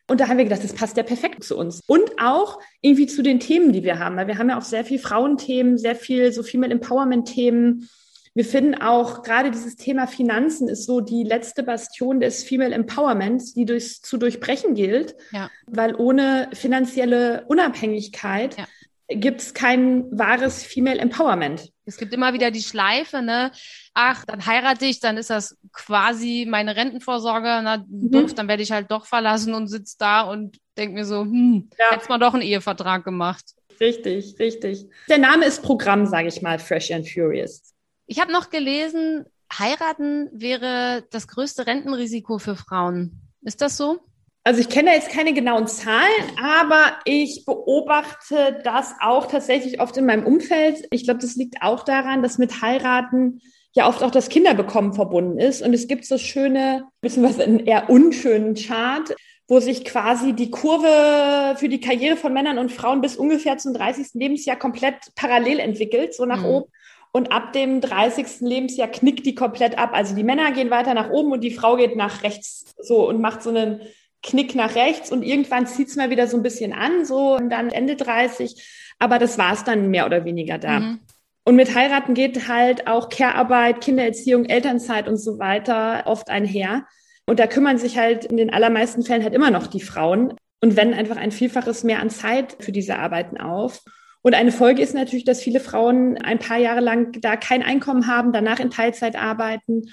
Und da haben wir gedacht, das passt ja perfekt zu uns. Und auch irgendwie zu den Themen, die wir haben. Weil wir haben ja auch sehr viel Frauenthemen, sehr viel so Female Empowerment-Themen, wir finden auch gerade dieses Thema Finanzen ist so die letzte Bastion des Female Empowerments, die durch, zu durchbrechen gilt, ja. weil ohne finanzielle Unabhängigkeit ja. gibt es kein wahres Female Empowerment. Es gibt immer wieder die Schleife, ne? Ach, dann heirate ich, dann ist das quasi meine Rentenvorsorge, na mhm. doof, dann werde ich halt doch verlassen und sitze da und denke mir so, hm, ja. hätte mal doch einen Ehevertrag gemacht. Richtig, richtig. Der Name ist Programm, sage ich mal, Fresh and Furious. Ich habe noch gelesen, heiraten wäre das größte Rentenrisiko für Frauen. Ist das so? Also ich kenne jetzt keine genauen Zahlen, aber ich beobachte das auch tatsächlich oft in meinem Umfeld. Ich glaube, das liegt auch daran, dass mit Heiraten ja oft auch das Kinderbekommen verbunden ist. Und es gibt so schöne, beziehungsweise einen eher unschönen Chart, wo sich quasi die Kurve für die Karriere von Männern und Frauen bis ungefähr zum 30. Lebensjahr komplett parallel entwickelt, so nach mhm. oben. Und ab dem 30. Lebensjahr knickt die komplett ab. Also die Männer gehen weiter nach oben und die Frau geht nach rechts so und macht so einen Knick nach rechts und irgendwann zieht es mal wieder so ein bisschen an, so und dann Ende 30. Aber das war es dann mehr oder weniger da. Mhm. Und mit Heiraten geht halt auch Care-Arbeit, Kindererziehung, Elternzeit und so weiter oft einher. Und da kümmern sich halt in den allermeisten Fällen halt immer noch die Frauen und wenden einfach ein Vielfaches mehr an Zeit für diese Arbeiten auf. Und eine Folge ist natürlich, dass viele Frauen ein paar Jahre lang da kein Einkommen haben, danach in Teilzeit arbeiten,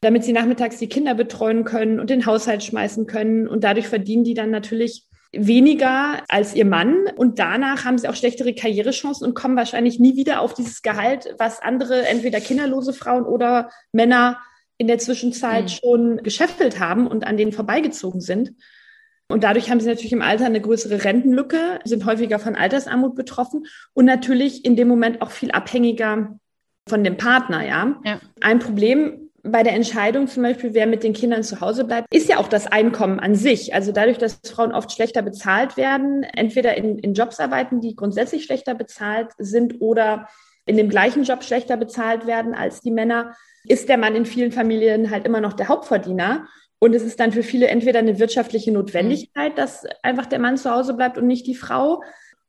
damit sie nachmittags die Kinder betreuen können und den Haushalt schmeißen können. Und dadurch verdienen die dann natürlich weniger als ihr Mann und danach haben sie auch schlechtere Karrierechancen und kommen wahrscheinlich nie wieder auf dieses Gehalt, was andere entweder kinderlose Frauen oder Männer in der Zwischenzeit mhm. schon geschäffelt haben und an denen vorbeigezogen sind. Und dadurch haben sie natürlich im Alter eine größere Rentenlücke, sind häufiger von Altersarmut betroffen und natürlich in dem Moment auch viel abhängiger von dem Partner, ja. ja. Ein Problem bei der Entscheidung zum Beispiel, wer mit den Kindern zu Hause bleibt, ist ja auch das Einkommen an sich. Also dadurch, dass Frauen oft schlechter bezahlt werden, entweder in, in Jobs arbeiten, die grundsätzlich schlechter bezahlt sind oder in dem gleichen Job schlechter bezahlt werden als die Männer, ist der Mann in vielen Familien halt immer noch der Hauptverdiener. Und es ist dann für viele entweder eine wirtschaftliche Notwendigkeit, mhm. dass einfach der Mann zu Hause bleibt und nicht die Frau.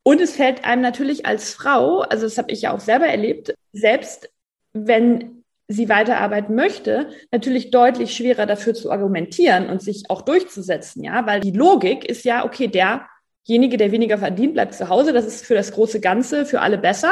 Und es fällt einem natürlich als Frau, also das habe ich ja auch selber erlebt, selbst wenn sie weiterarbeiten möchte, natürlich deutlich schwerer dafür zu argumentieren und sich auch durchzusetzen, ja, weil die Logik ist ja, okay, derjenige, der weniger verdient, bleibt zu Hause, das ist für das große Ganze, für alle besser.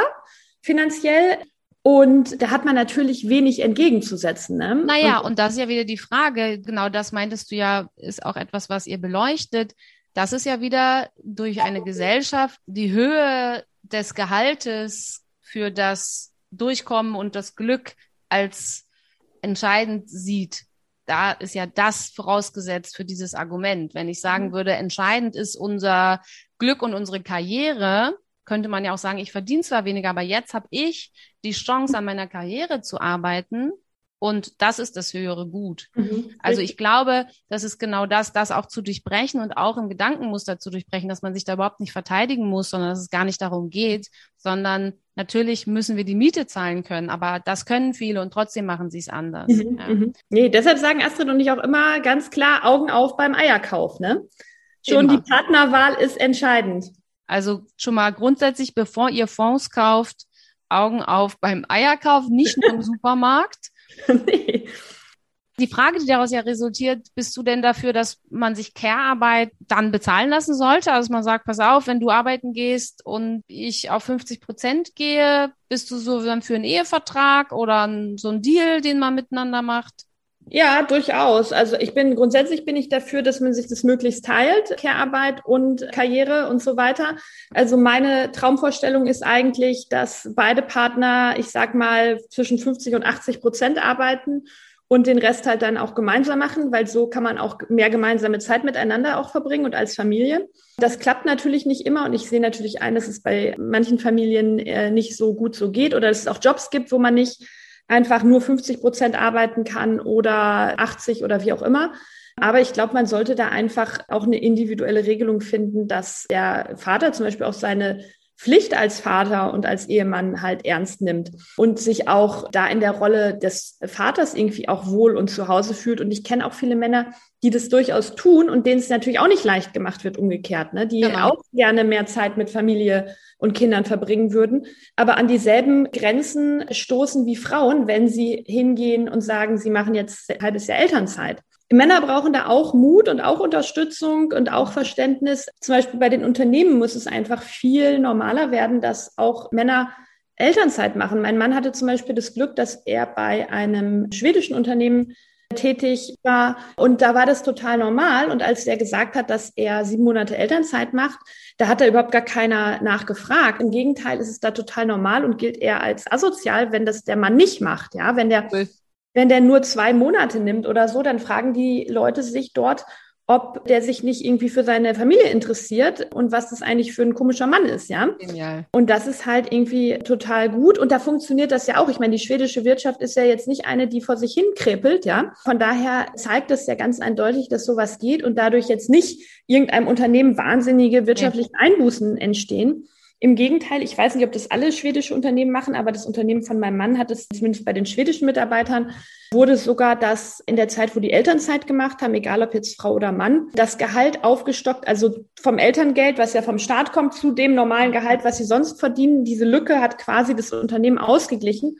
finanziell. Und da hat man natürlich wenig entgegenzusetzen. Ne? Naja, und, und das ist ja wieder die Frage, genau das meintest du ja, ist auch etwas, was ihr beleuchtet. Das ist ja wieder durch eine Gesellschaft die Höhe des Gehaltes für das Durchkommen und das Glück als entscheidend sieht. Da ist ja das vorausgesetzt für dieses Argument. Wenn ich sagen mhm. würde, entscheidend ist unser Glück und unsere Karriere, könnte man ja auch sagen, ich verdiene zwar weniger, aber jetzt habe ich die Chance, an meiner Karriere zu arbeiten. Und das ist das höhere Gut. Mhm, also ich glaube, das ist genau das, das auch zu durchbrechen und auch im Gedankenmuster zu durchbrechen, dass man sich da überhaupt nicht verteidigen muss, sondern dass es gar nicht darum geht, sondern natürlich müssen wir die Miete zahlen können, aber das können viele und trotzdem machen sie es anders. Mhm, ja. mhm. Nee, deshalb sagen Astrid und ich auch immer ganz klar Augen auf beim Eierkauf, ne? Schon immer. die Partnerwahl ist entscheidend. Also schon mal grundsätzlich, bevor ihr Fonds kauft, Augen auf beim Eierkauf, nicht nur im Supermarkt. nee. Die Frage, die daraus ja resultiert, bist du denn dafür, dass man sich Care-Arbeit dann bezahlen lassen sollte? Also man sagt, pass auf, wenn du arbeiten gehst und ich auf 50 Prozent gehe, bist du so dann für einen Ehevertrag oder so ein Deal, den man miteinander macht? Ja, durchaus. Also ich bin grundsätzlich bin ich dafür, dass man sich das möglichst teilt, Care-Arbeit und Karriere und so weiter. Also meine Traumvorstellung ist eigentlich, dass beide Partner, ich sag mal, zwischen 50 und 80 Prozent arbeiten und den Rest halt dann auch gemeinsam machen, weil so kann man auch mehr gemeinsame Zeit miteinander auch verbringen und als Familie. Das klappt natürlich nicht immer und ich sehe natürlich ein, dass es bei manchen Familien äh, nicht so gut so geht oder dass es auch Jobs gibt, wo man nicht einfach nur 50 Prozent arbeiten kann oder 80 oder wie auch immer. Aber ich glaube, man sollte da einfach auch eine individuelle Regelung finden, dass der Vater zum Beispiel auch seine Pflicht als Vater und als Ehemann halt ernst nimmt und sich auch da in der Rolle des Vaters irgendwie auch wohl und zu Hause fühlt. Und ich kenne auch viele Männer, die das durchaus tun und denen es natürlich auch nicht leicht gemacht wird, umgekehrt, ne? die genau. auch gerne mehr Zeit mit Familie und Kindern verbringen würden, aber an dieselben Grenzen stoßen wie Frauen, wenn sie hingehen und sagen, sie machen jetzt ein halbes Jahr Elternzeit. Männer brauchen da auch Mut und auch Unterstützung und auch Verständnis. Zum Beispiel bei den Unternehmen muss es einfach viel normaler werden, dass auch Männer Elternzeit machen. Mein Mann hatte zum Beispiel das Glück, dass er bei einem schwedischen Unternehmen tätig war. Und da war das total normal. Und als er gesagt hat, dass er sieben Monate Elternzeit macht, da hat er überhaupt gar keiner nachgefragt. Im Gegenteil ist es da total normal und gilt eher als asozial, wenn das der Mann nicht macht. Ja, wenn der, wenn der nur zwei Monate nimmt oder so, dann fragen die Leute sich dort, ob der sich nicht irgendwie für seine Familie interessiert und was das eigentlich für ein komischer Mann ist, ja. Genial. Und das ist halt irgendwie total gut und da funktioniert das ja auch. Ich meine, die schwedische Wirtschaft ist ja jetzt nicht eine, die vor sich hin krepelt, ja. Von daher zeigt das ja ganz eindeutig, dass sowas geht und dadurch jetzt nicht irgendeinem Unternehmen wahnsinnige wirtschaftliche Einbußen entstehen. Im Gegenteil, ich weiß nicht, ob das alle schwedische Unternehmen machen, aber das Unternehmen von meinem Mann hat es zumindest bei den schwedischen Mitarbeitern, wurde sogar das in der Zeit, wo die Elternzeit gemacht haben, egal ob jetzt Frau oder Mann, das Gehalt aufgestockt, also vom Elterngeld, was ja vom Staat kommt, zu dem normalen Gehalt, was sie sonst verdienen. Diese Lücke hat quasi das Unternehmen ausgeglichen.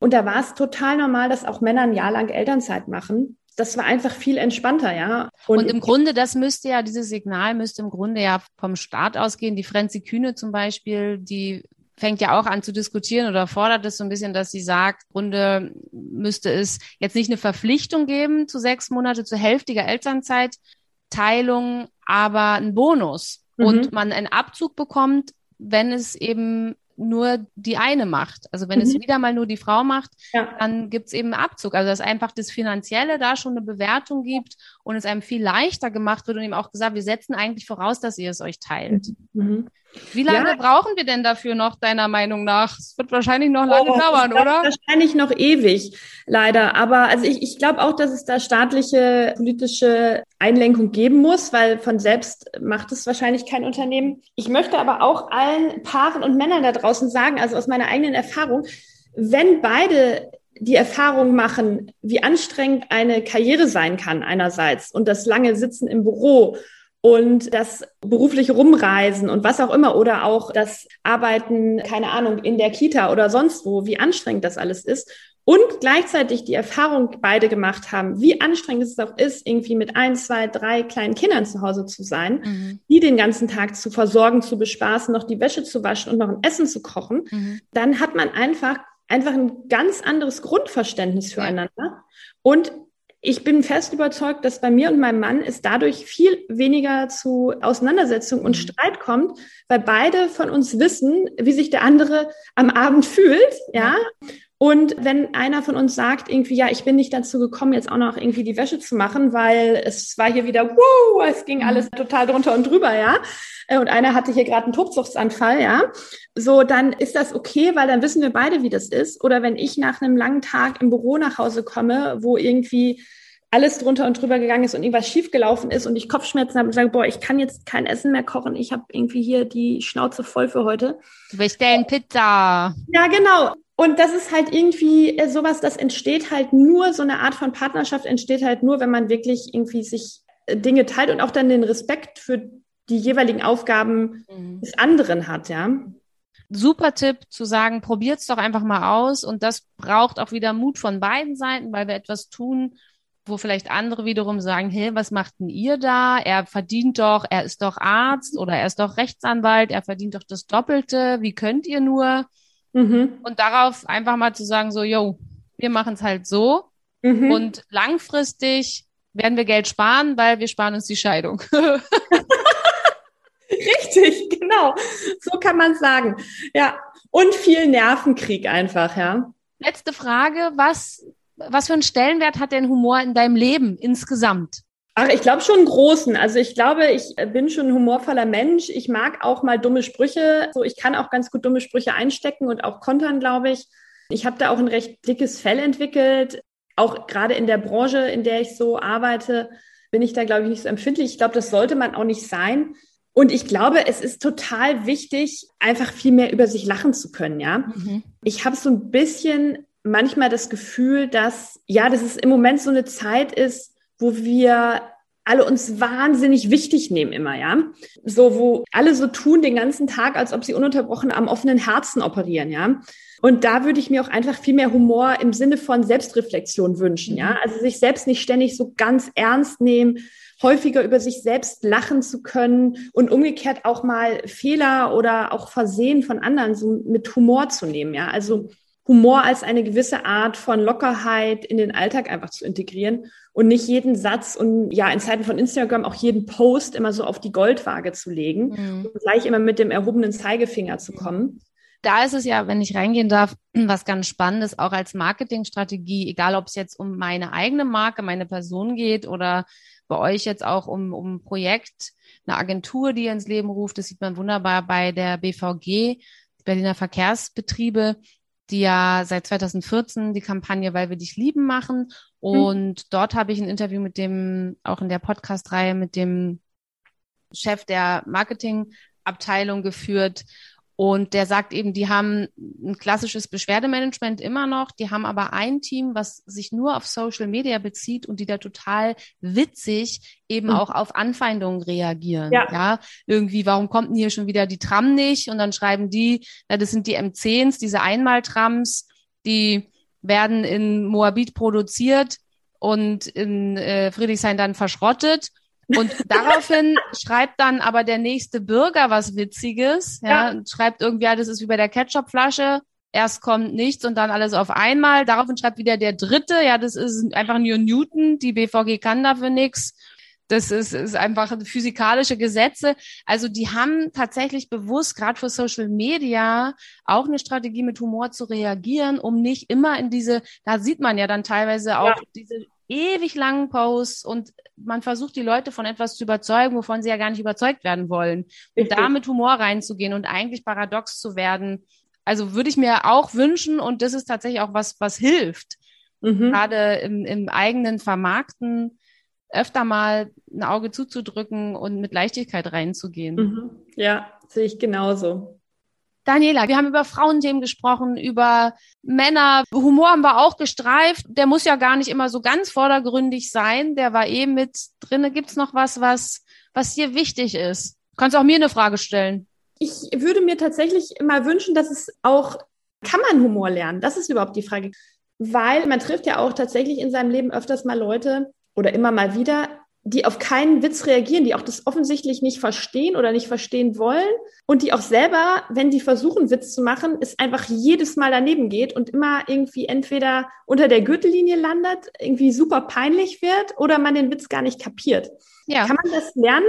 Und da war es total normal, dass auch Männer ein Jahr lang Elternzeit machen das war einfach viel entspannter, ja. Und, und, im Grunde, das müsste ja, dieses Signal müsste im Grunde ja vom Staat ausgehen. Die Frenzy Kühne zum Beispiel, die fängt ja auch an zu diskutieren oder fordert es so ein bisschen, dass sie sagt, im Grunde müsste es jetzt nicht eine Verpflichtung geben zu sechs Monate, zu hälftiger Elternzeitteilung, aber ein Bonus. Mhm. Und man einen Abzug bekommt, wenn es eben nur die eine macht. Also wenn mhm. es wieder mal nur die Frau macht, ja. dann gibt es eben Abzug. Also dass einfach das Finanzielle da schon eine Bewertung gibt und es einem viel leichter gemacht wird und eben auch gesagt, wir setzen eigentlich voraus, dass ihr es euch teilt. Mhm. Wie lange ja. brauchen wir denn dafür noch, deiner Meinung nach? Es wird wahrscheinlich noch lange oh, dauern, oder? Wahrscheinlich noch ewig, leider. Aber also ich, ich glaube auch, dass es da staatliche politische Einlenkung geben muss, weil von selbst macht es wahrscheinlich kein Unternehmen. Ich möchte aber auch allen Paaren und Männern da draußen sagen, also aus meiner eigenen Erfahrung, wenn beide die Erfahrung machen, wie anstrengend eine Karriere sein kann einerseits und das lange Sitzen im Büro und das berufliche Rumreisen und was auch immer oder auch das Arbeiten, keine Ahnung, in der Kita oder sonst wo, wie anstrengend das alles ist. Und gleichzeitig die Erfahrung beide gemacht haben, wie anstrengend es auch ist, irgendwie mit ein, zwei, drei kleinen Kindern zu Hause zu sein, mhm. die den ganzen Tag zu versorgen, zu bespaßen, noch die Wäsche zu waschen und noch ein Essen zu kochen, mhm. dann hat man einfach einfach ein ganz anderes Grundverständnis füreinander. Ja. Und ich bin fest überzeugt, dass bei mir und meinem Mann es dadurch viel weniger zu Auseinandersetzung und mhm. Streit kommt, weil beide von uns wissen, wie sich der andere am Abend fühlt, ja. Und wenn einer von uns sagt, irgendwie, ja, ich bin nicht dazu gekommen, jetzt auch noch irgendwie die Wäsche zu machen, weil es war hier wieder, wow, es ging mhm. alles total drunter und drüber, ja. Äh, und einer hatte hier gerade einen Tobsuchtsanfall, ja. So, dann ist das okay, weil dann wissen wir beide, wie das ist. Oder wenn ich nach einem langen Tag im Büro nach Hause komme, wo irgendwie alles drunter und drüber gegangen ist und irgendwas schiefgelaufen ist und ich Kopfschmerzen habe und sage, boah, ich kann jetzt kein Essen mehr kochen, ich habe irgendwie hier die Schnauze voll für heute. Wir bestellen Pizza. Ja, genau. Und das ist halt irgendwie äh, sowas, das entsteht halt nur, so eine Art von Partnerschaft entsteht halt nur, wenn man wirklich irgendwie sich äh, Dinge teilt und auch dann den Respekt für die jeweiligen Aufgaben mhm. des anderen hat, ja. Super Tipp zu sagen, probiert's doch einfach mal aus und das braucht auch wieder Mut von beiden Seiten, weil wir etwas tun, wo vielleicht andere wiederum sagen, hey, was macht denn ihr da? Er verdient doch, er ist doch Arzt oder er ist doch Rechtsanwalt, er verdient doch das Doppelte, wie könnt ihr nur? Mhm. Und darauf einfach mal zu sagen, so, yo, wir machen es halt so. Mhm. Und langfristig werden wir Geld sparen, weil wir sparen uns die Scheidung. Richtig, genau. So kann man sagen. Ja. Und viel Nervenkrieg einfach, ja. Letzte Frage. Was, was für einen Stellenwert hat denn Humor in deinem Leben insgesamt? Ach, ich glaube schon einen großen. Also ich glaube, ich bin schon ein humorvoller Mensch. Ich mag auch mal dumme Sprüche. So, ich kann auch ganz gut dumme Sprüche einstecken und auch kontern, glaube ich. Ich habe da auch ein recht dickes Fell entwickelt. Auch gerade in der Branche, in der ich so arbeite, bin ich da, glaube ich, nicht so empfindlich. Ich glaube, das sollte man auch nicht sein. Und ich glaube, es ist total wichtig, einfach viel mehr über sich lachen zu können, ja. Mhm. Ich habe so ein bisschen manchmal das Gefühl, dass, ja, dass es im Moment so eine Zeit ist, wo wir alle uns wahnsinnig wichtig nehmen immer, ja. So, wo alle so tun den ganzen Tag, als ob sie ununterbrochen am offenen Herzen operieren, ja. Und da würde ich mir auch einfach viel mehr Humor im Sinne von Selbstreflexion wünschen, ja. Mhm. Also sich selbst nicht ständig so ganz ernst nehmen, häufiger über sich selbst lachen zu können und umgekehrt auch mal Fehler oder auch Versehen von anderen so mit Humor zu nehmen, ja. Also Humor als eine gewisse Art von Lockerheit in den Alltag einfach zu integrieren und nicht jeden Satz und ja, in Zeiten von Instagram auch jeden Post immer so auf die Goldwaage zu legen mhm. und gleich immer mit dem erhobenen Zeigefinger zu kommen. Da ist es ja, wenn ich reingehen darf, was ganz Spannendes, auch als Marketingstrategie, egal ob es jetzt um meine eigene Marke, meine Person geht oder bei euch jetzt auch um, um ein Projekt, eine Agentur, die ihr ins Leben ruft. Das sieht man wunderbar bei der BVG, Berliner Verkehrsbetriebe die ja seit 2014 die Kampagne Weil wir dich lieben machen. Mhm. Und mhm. dort habe ich ein Interview mit dem, auch in der Podcast-Reihe mit dem Chef der Marketingabteilung geführt, und der sagt eben, die haben ein klassisches Beschwerdemanagement immer noch, die haben aber ein Team, was sich nur auf Social Media bezieht und die da total witzig eben mhm. auch auf Anfeindungen reagieren. Ja. ja. irgendwie, warum kommt denn hier schon wieder die Tram nicht? Und dann schreiben die, na, das sind die M10s, diese Einmaltrams, die werden in Moabit produziert und in äh, Friedrichshain dann verschrottet. Und daraufhin schreibt dann aber der nächste Bürger was Witziges, ja, ja. schreibt irgendwie, ja, das ist wie bei der Ketchupflasche. Erst kommt nichts und dann alles auf einmal. Daraufhin schreibt wieder der dritte, ja, das ist einfach nur Newton, die BVG kann dafür nichts. Das ist, ist einfach physikalische Gesetze. Also die haben tatsächlich bewusst, gerade für Social Media, auch eine Strategie mit Humor zu reagieren, um nicht immer in diese, da sieht man ja dann teilweise auch ja. diese ewig langen Posts und man versucht die Leute von etwas zu überzeugen, wovon sie ja gar nicht überzeugt werden wollen. Und da mit Humor reinzugehen und eigentlich paradox zu werden, also würde ich mir auch wünschen und das ist tatsächlich auch was, was hilft. Mhm. Gerade im, im eigenen Vermarkten öfter mal ein Auge zuzudrücken und mit Leichtigkeit reinzugehen. Mhm. Ja, sehe ich genauso. Daniela, wir haben über Frauenthemen gesprochen, über Männer. Humor haben wir auch gestreift. Der muss ja gar nicht immer so ganz vordergründig sein. Der war eh mit drinne. Gibt's noch was, was, was dir wichtig ist? Kannst auch mir eine Frage stellen. Ich würde mir tatsächlich immer wünschen, dass es auch, kann man Humor lernen? Das ist überhaupt die Frage. weil man trifft ja auch tatsächlich in seinem Leben öfters mal Leute oder immer mal wieder, die auf keinen Witz reagieren, die auch das offensichtlich nicht verstehen oder nicht verstehen wollen und die auch selber, wenn die versuchen, Witz zu machen, es einfach jedes Mal daneben geht und immer irgendwie entweder unter der Gürtellinie landet, irgendwie super peinlich wird oder man den Witz gar nicht kapiert. Ja. Kann man das lernen?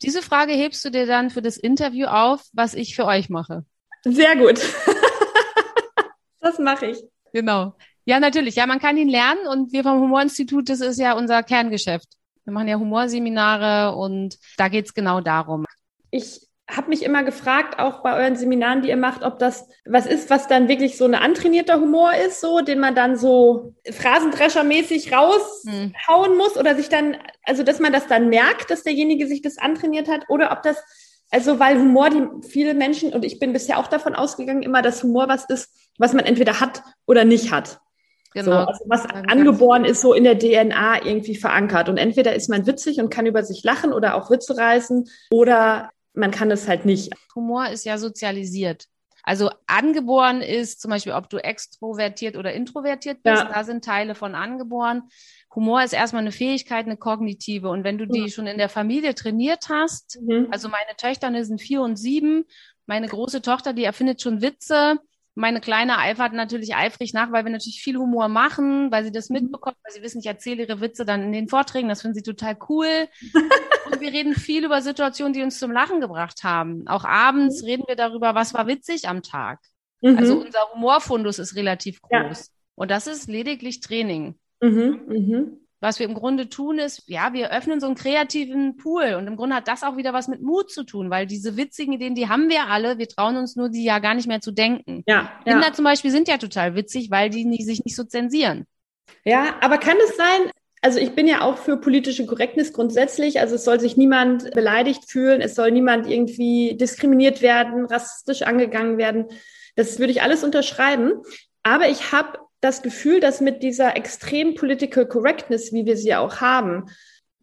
Diese Frage hebst du dir dann für das Interview auf, was ich für euch mache. Sehr gut. das mache ich. Genau. Ja, natürlich. Ja, man kann ihn lernen und wir vom Humorinstitut, das ist ja unser Kerngeschäft. Wir machen ja Humorseminare und da geht's genau darum. Ich habe mich immer gefragt, auch bei euren Seminaren, die ihr macht, ob das was ist, was dann wirklich so ein antrainierter Humor ist, so, den man dann so Phrasendreschermäßig raushauen hm. muss oder sich dann, also dass man das dann merkt, dass derjenige sich das antrainiert hat oder ob das, also weil Humor, die viele Menschen, und ich bin bisher auch davon ausgegangen, immer, dass Humor was ist, was man entweder hat oder nicht hat. Genau. So, also was angeboren ist, so in der DNA irgendwie verankert. Und entweder ist man witzig und kann über sich lachen oder auch Witze reißen oder man kann es halt nicht. Humor ist ja sozialisiert. Also angeboren ist zum Beispiel, ob du extrovertiert oder introvertiert bist, ja. da sind Teile von angeboren. Humor ist erstmal eine Fähigkeit, eine kognitive. Und wenn du die mhm. schon in der Familie trainiert hast, mhm. also meine Töchter sind vier und sieben, meine große Tochter, die erfindet schon Witze, meine Kleine eifert natürlich eifrig nach, weil wir natürlich viel Humor machen, weil sie das mhm. mitbekommt, weil sie wissen, ich erzähle ihre Witze dann in den Vorträgen, das finden sie total cool. und wir reden viel über Situationen, die uns zum Lachen gebracht haben. Auch abends mhm. reden wir darüber, was war witzig am Tag. Mhm. Also unser Humorfundus ist relativ groß. Ja. Und das ist lediglich Training. Mhm. Mhm was wir im Grunde tun, ist, ja, wir öffnen so einen kreativen Pool. Und im Grunde hat das auch wieder was mit Mut zu tun, weil diese witzigen Ideen, die haben wir alle. Wir trauen uns nur, die ja gar nicht mehr zu denken. Ja, Kinder ja. zum Beispiel sind ja total witzig, weil die nicht, sich nicht so zensieren. Ja, aber kann es sein, also ich bin ja auch für politische Korrektness grundsätzlich. Also es soll sich niemand beleidigt fühlen, es soll niemand irgendwie diskriminiert werden, rassistisch angegangen werden. Das würde ich alles unterschreiben. Aber ich habe das Gefühl, dass mit dieser extrem Political Correctness, wie wir sie ja auch haben,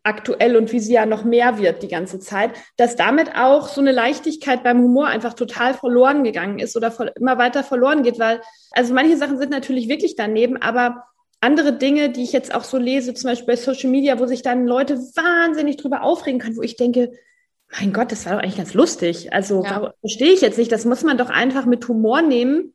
aktuell und wie sie ja noch mehr wird die ganze Zeit, dass damit auch so eine Leichtigkeit beim Humor einfach total verloren gegangen ist oder immer weiter verloren geht, weil, also manche Sachen sind natürlich wirklich daneben, aber andere Dinge, die ich jetzt auch so lese, zum Beispiel bei Social Media, wo sich dann Leute wahnsinnig drüber aufregen können, wo ich denke, mein Gott, das war doch eigentlich ganz lustig. Also ja. verstehe ich jetzt nicht. Das muss man doch einfach mit Humor nehmen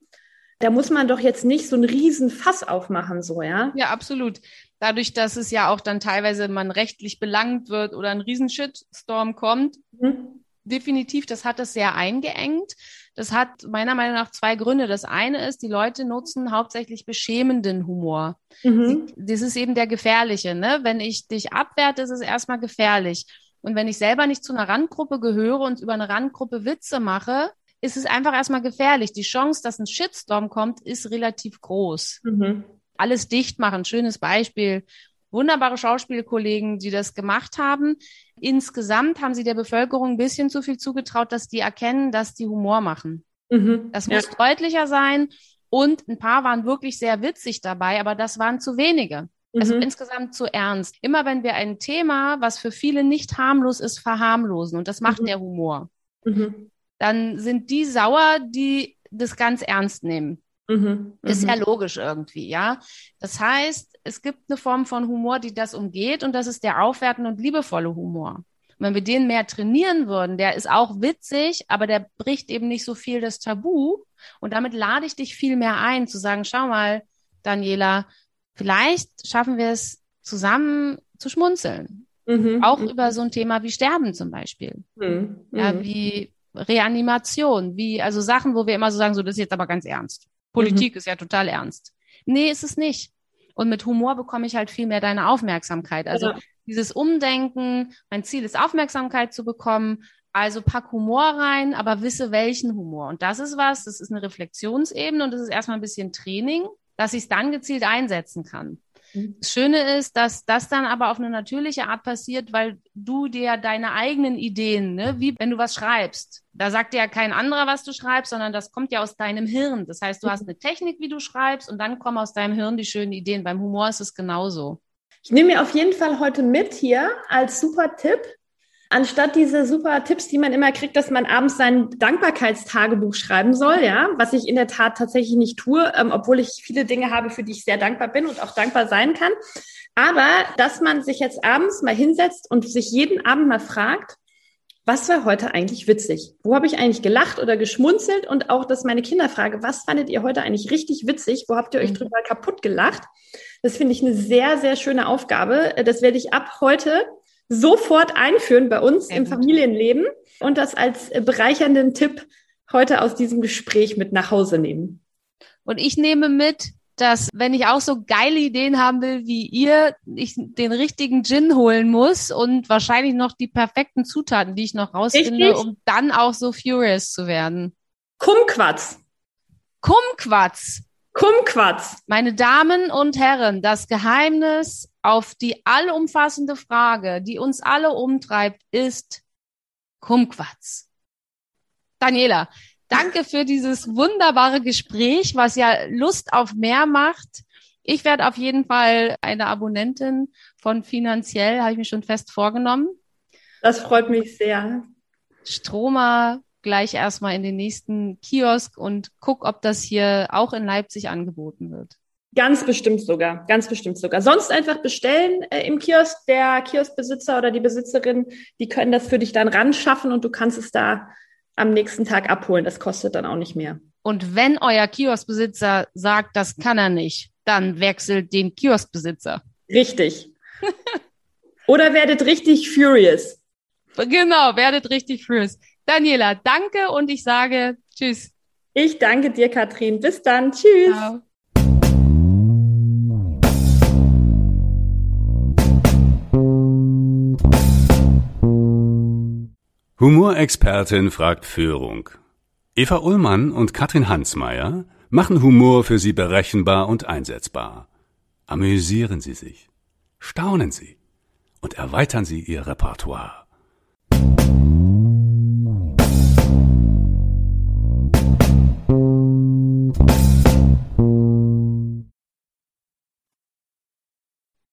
da muss man doch jetzt nicht so einen riesen Fass aufmachen, so, ja? Ja, absolut. Dadurch, dass es ja auch dann teilweise man rechtlich belangt wird oder ein riesen Shitstorm kommt, mhm. definitiv, das hat es sehr eingeengt. Das hat meiner Meinung nach zwei Gründe. Das eine ist, die Leute nutzen hauptsächlich beschämenden Humor. Mhm. Das ist eben der gefährliche. Ne? Wenn ich dich abwerte, ist es erstmal gefährlich. Und wenn ich selber nicht zu einer Randgruppe gehöre und über eine Randgruppe Witze mache, ist es einfach erstmal gefährlich. Die Chance, dass ein Shitstorm kommt, ist relativ groß. Mhm. Alles dicht machen, schönes Beispiel. Wunderbare Schauspielkollegen, die das gemacht haben. Insgesamt haben sie der Bevölkerung ein bisschen zu viel zugetraut, dass die erkennen, dass die Humor machen. Mhm. Das muss ja. deutlicher sein. Und ein paar waren wirklich sehr witzig dabei, aber das waren zu wenige. Also mhm. insgesamt zu ernst. Immer wenn wir ein Thema, was für viele nicht harmlos ist, verharmlosen. Und das macht mhm. der Humor. Mhm dann sind die sauer, die das ganz ernst nehmen. Mhm, ist ja mhm. logisch irgendwie, ja. Das heißt, es gibt eine Form von Humor, die das umgeht und das ist der aufwertende und liebevolle Humor. Und wenn wir den mehr trainieren würden, der ist auch witzig, aber der bricht eben nicht so viel das Tabu. Und damit lade ich dich viel mehr ein, zu sagen, schau mal, Daniela, vielleicht schaffen wir es zusammen zu schmunzeln. Mhm. Auch mhm. über so ein Thema wie Sterben zum Beispiel. Mhm. Ja, wie Reanimation, wie, also Sachen, wo wir immer so sagen, so, das ist jetzt aber ganz ernst. Politik mhm. ist ja total ernst. Nee, ist es nicht. Und mit Humor bekomme ich halt viel mehr deine Aufmerksamkeit. Also ja. dieses Umdenken, mein Ziel ist Aufmerksamkeit zu bekommen. Also pack Humor rein, aber wisse welchen Humor. Und das ist was, das ist eine Reflexionsebene und das ist erstmal ein bisschen Training, dass ich es dann gezielt einsetzen kann. Mhm. Das Schöne ist, dass das dann aber auf eine natürliche Art passiert, weil du dir deine eigenen Ideen, ne, wie wenn du was schreibst, da sagt dir ja kein anderer, was du schreibst, sondern das kommt ja aus deinem Hirn. Das heißt, du hast eine Technik, wie du schreibst, und dann kommen aus deinem Hirn die schönen Ideen. Beim Humor ist es genauso. Ich nehme mir auf jeden Fall heute mit hier als super Tipp. Anstatt diese super Tipps, die man immer kriegt, dass man abends sein Dankbarkeitstagebuch schreiben soll, ja, was ich in der Tat tatsächlich nicht tue, ähm, obwohl ich viele Dinge habe, für die ich sehr dankbar bin und auch dankbar sein kann. Aber dass man sich jetzt abends mal hinsetzt und sich jeden Abend mal fragt, was war heute eigentlich witzig? Wo habe ich eigentlich gelacht oder geschmunzelt? Und auch, dass meine Kinder frage, was fandet ihr heute eigentlich richtig witzig? Wo habt ihr euch mhm. drüber kaputt gelacht? Das finde ich eine sehr, sehr schöne Aufgabe. Das werde ich ab heute sofort einführen bei uns Sehr im gut. Familienleben und das als bereichernden Tipp heute aus diesem Gespräch mit nach Hause nehmen. Und ich nehme mit, dass wenn ich auch so geile Ideen haben will wie ihr, ich den richtigen Gin holen muss und wahrscheinlich noch die perfekten Zutaten, die ich noch rausfinde, Richtig? um dann auch so furious zu werden. Kumquats. Kumquats. Kumquats. Meine Damen und Herren, das Geheimnis auf die allumfassende Frage, die uns alle umtreibt, ist Kumquats. Daniela, danke für dieses wunderbare Gespräch, was ja Lust auf mehr macht. Ich werde auf jeden Fall eine Abonnentin von Finanziell, habe ich mir schon fest vorgenommen. Das freut mich sehr. Stroma gleich erstmal in den nächsten Kiosk und guck, ob das hier auch in Leipzig angeboten wird. Ganz bestimmt sogar, ganz bestimmt sogar. Sonst einfach bestellen äh, im Kiosk. Der Kioskbesitzer oder die Besitzerin, die können das für dich dann ran schaffen und du kannst es da am nächsten Tag abholen. Das kostet dann auch nicht mehr. Und wenn euer Kioskbesitzer sagt, das kann er nicht, dann wechselt den Kioskbesitzer. Richtig. oder werdet richtig furious. Genau, werdet richtig furious. Daniela, danke und ich sage Tschüss. Ich danke dir, Katrin. Bis dann. Tschüss. Ciao. Humorexpertin fragt Führung. Eva Ullmann und Katrin Hansmeier machen Humor für Sie berechenbar und einsetzbar. Amüsieren Sie sich, staunen Sie und erweitern Sie Ihr Repertoire.